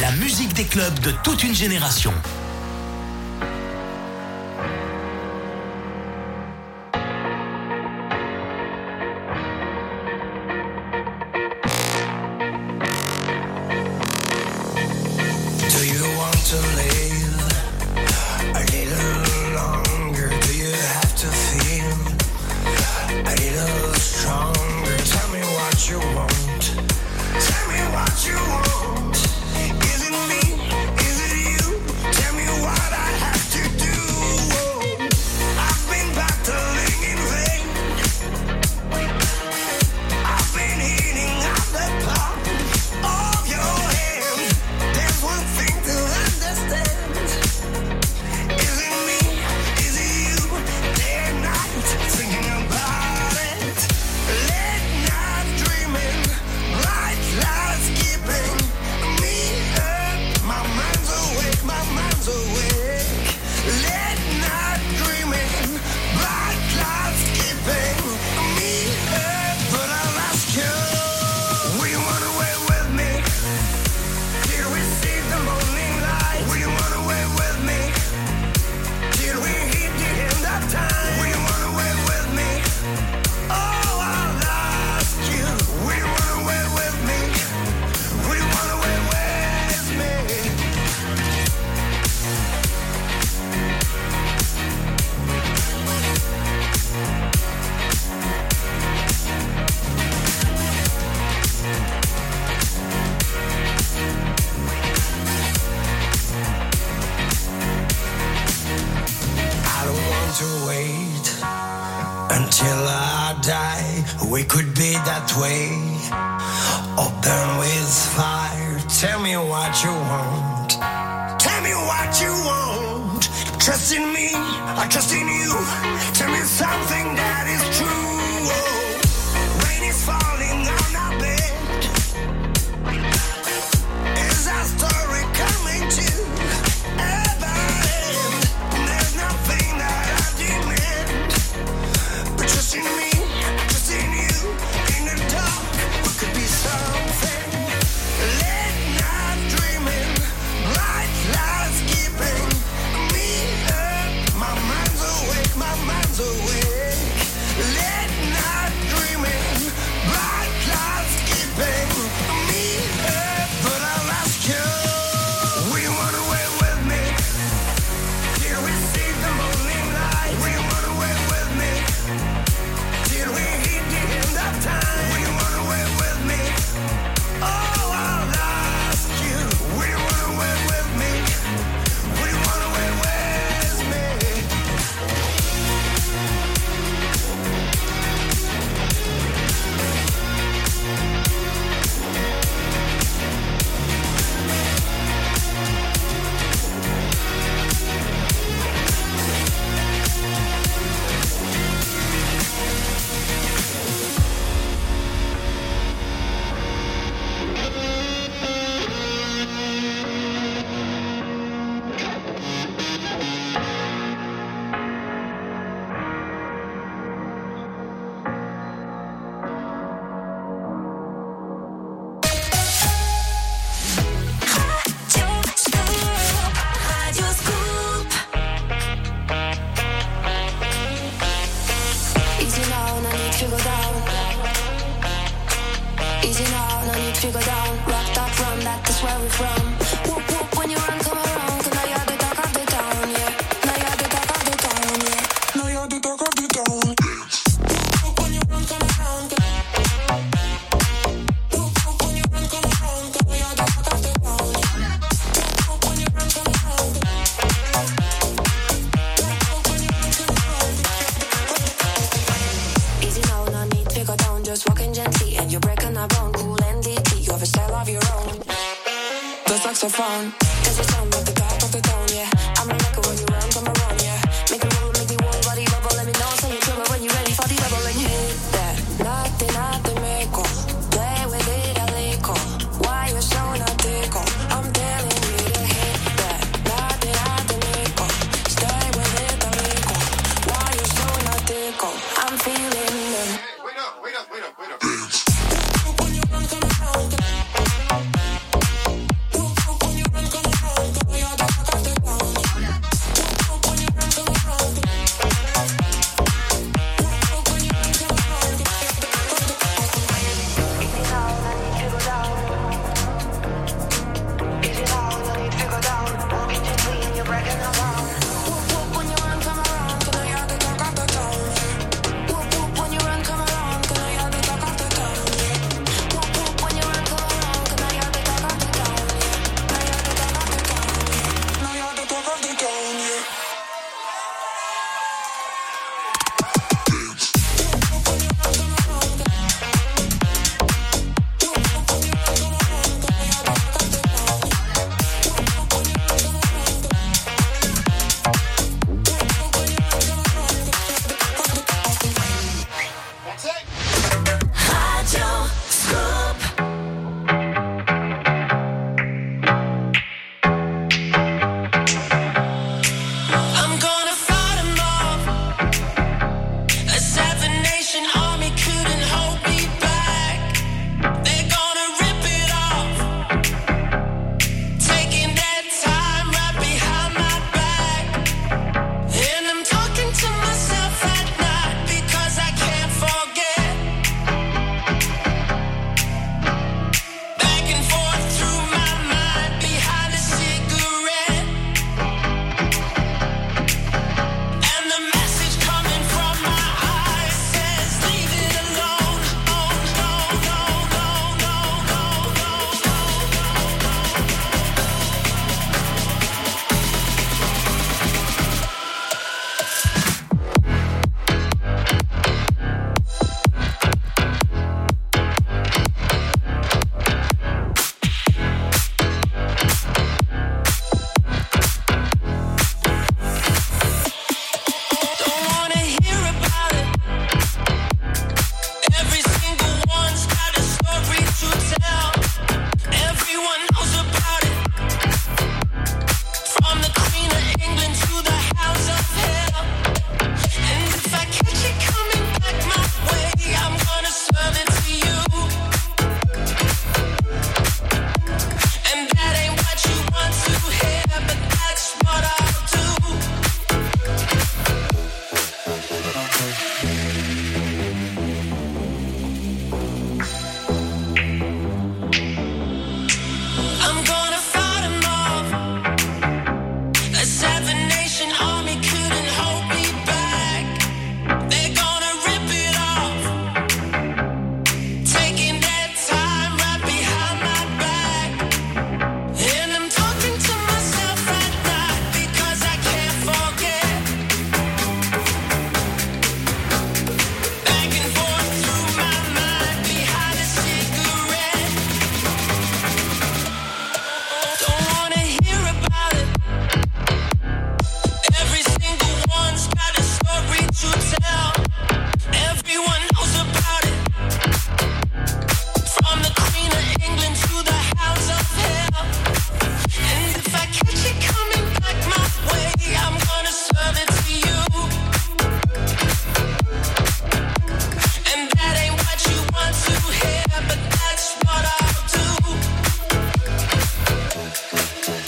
La musique des clubs de toute une génération.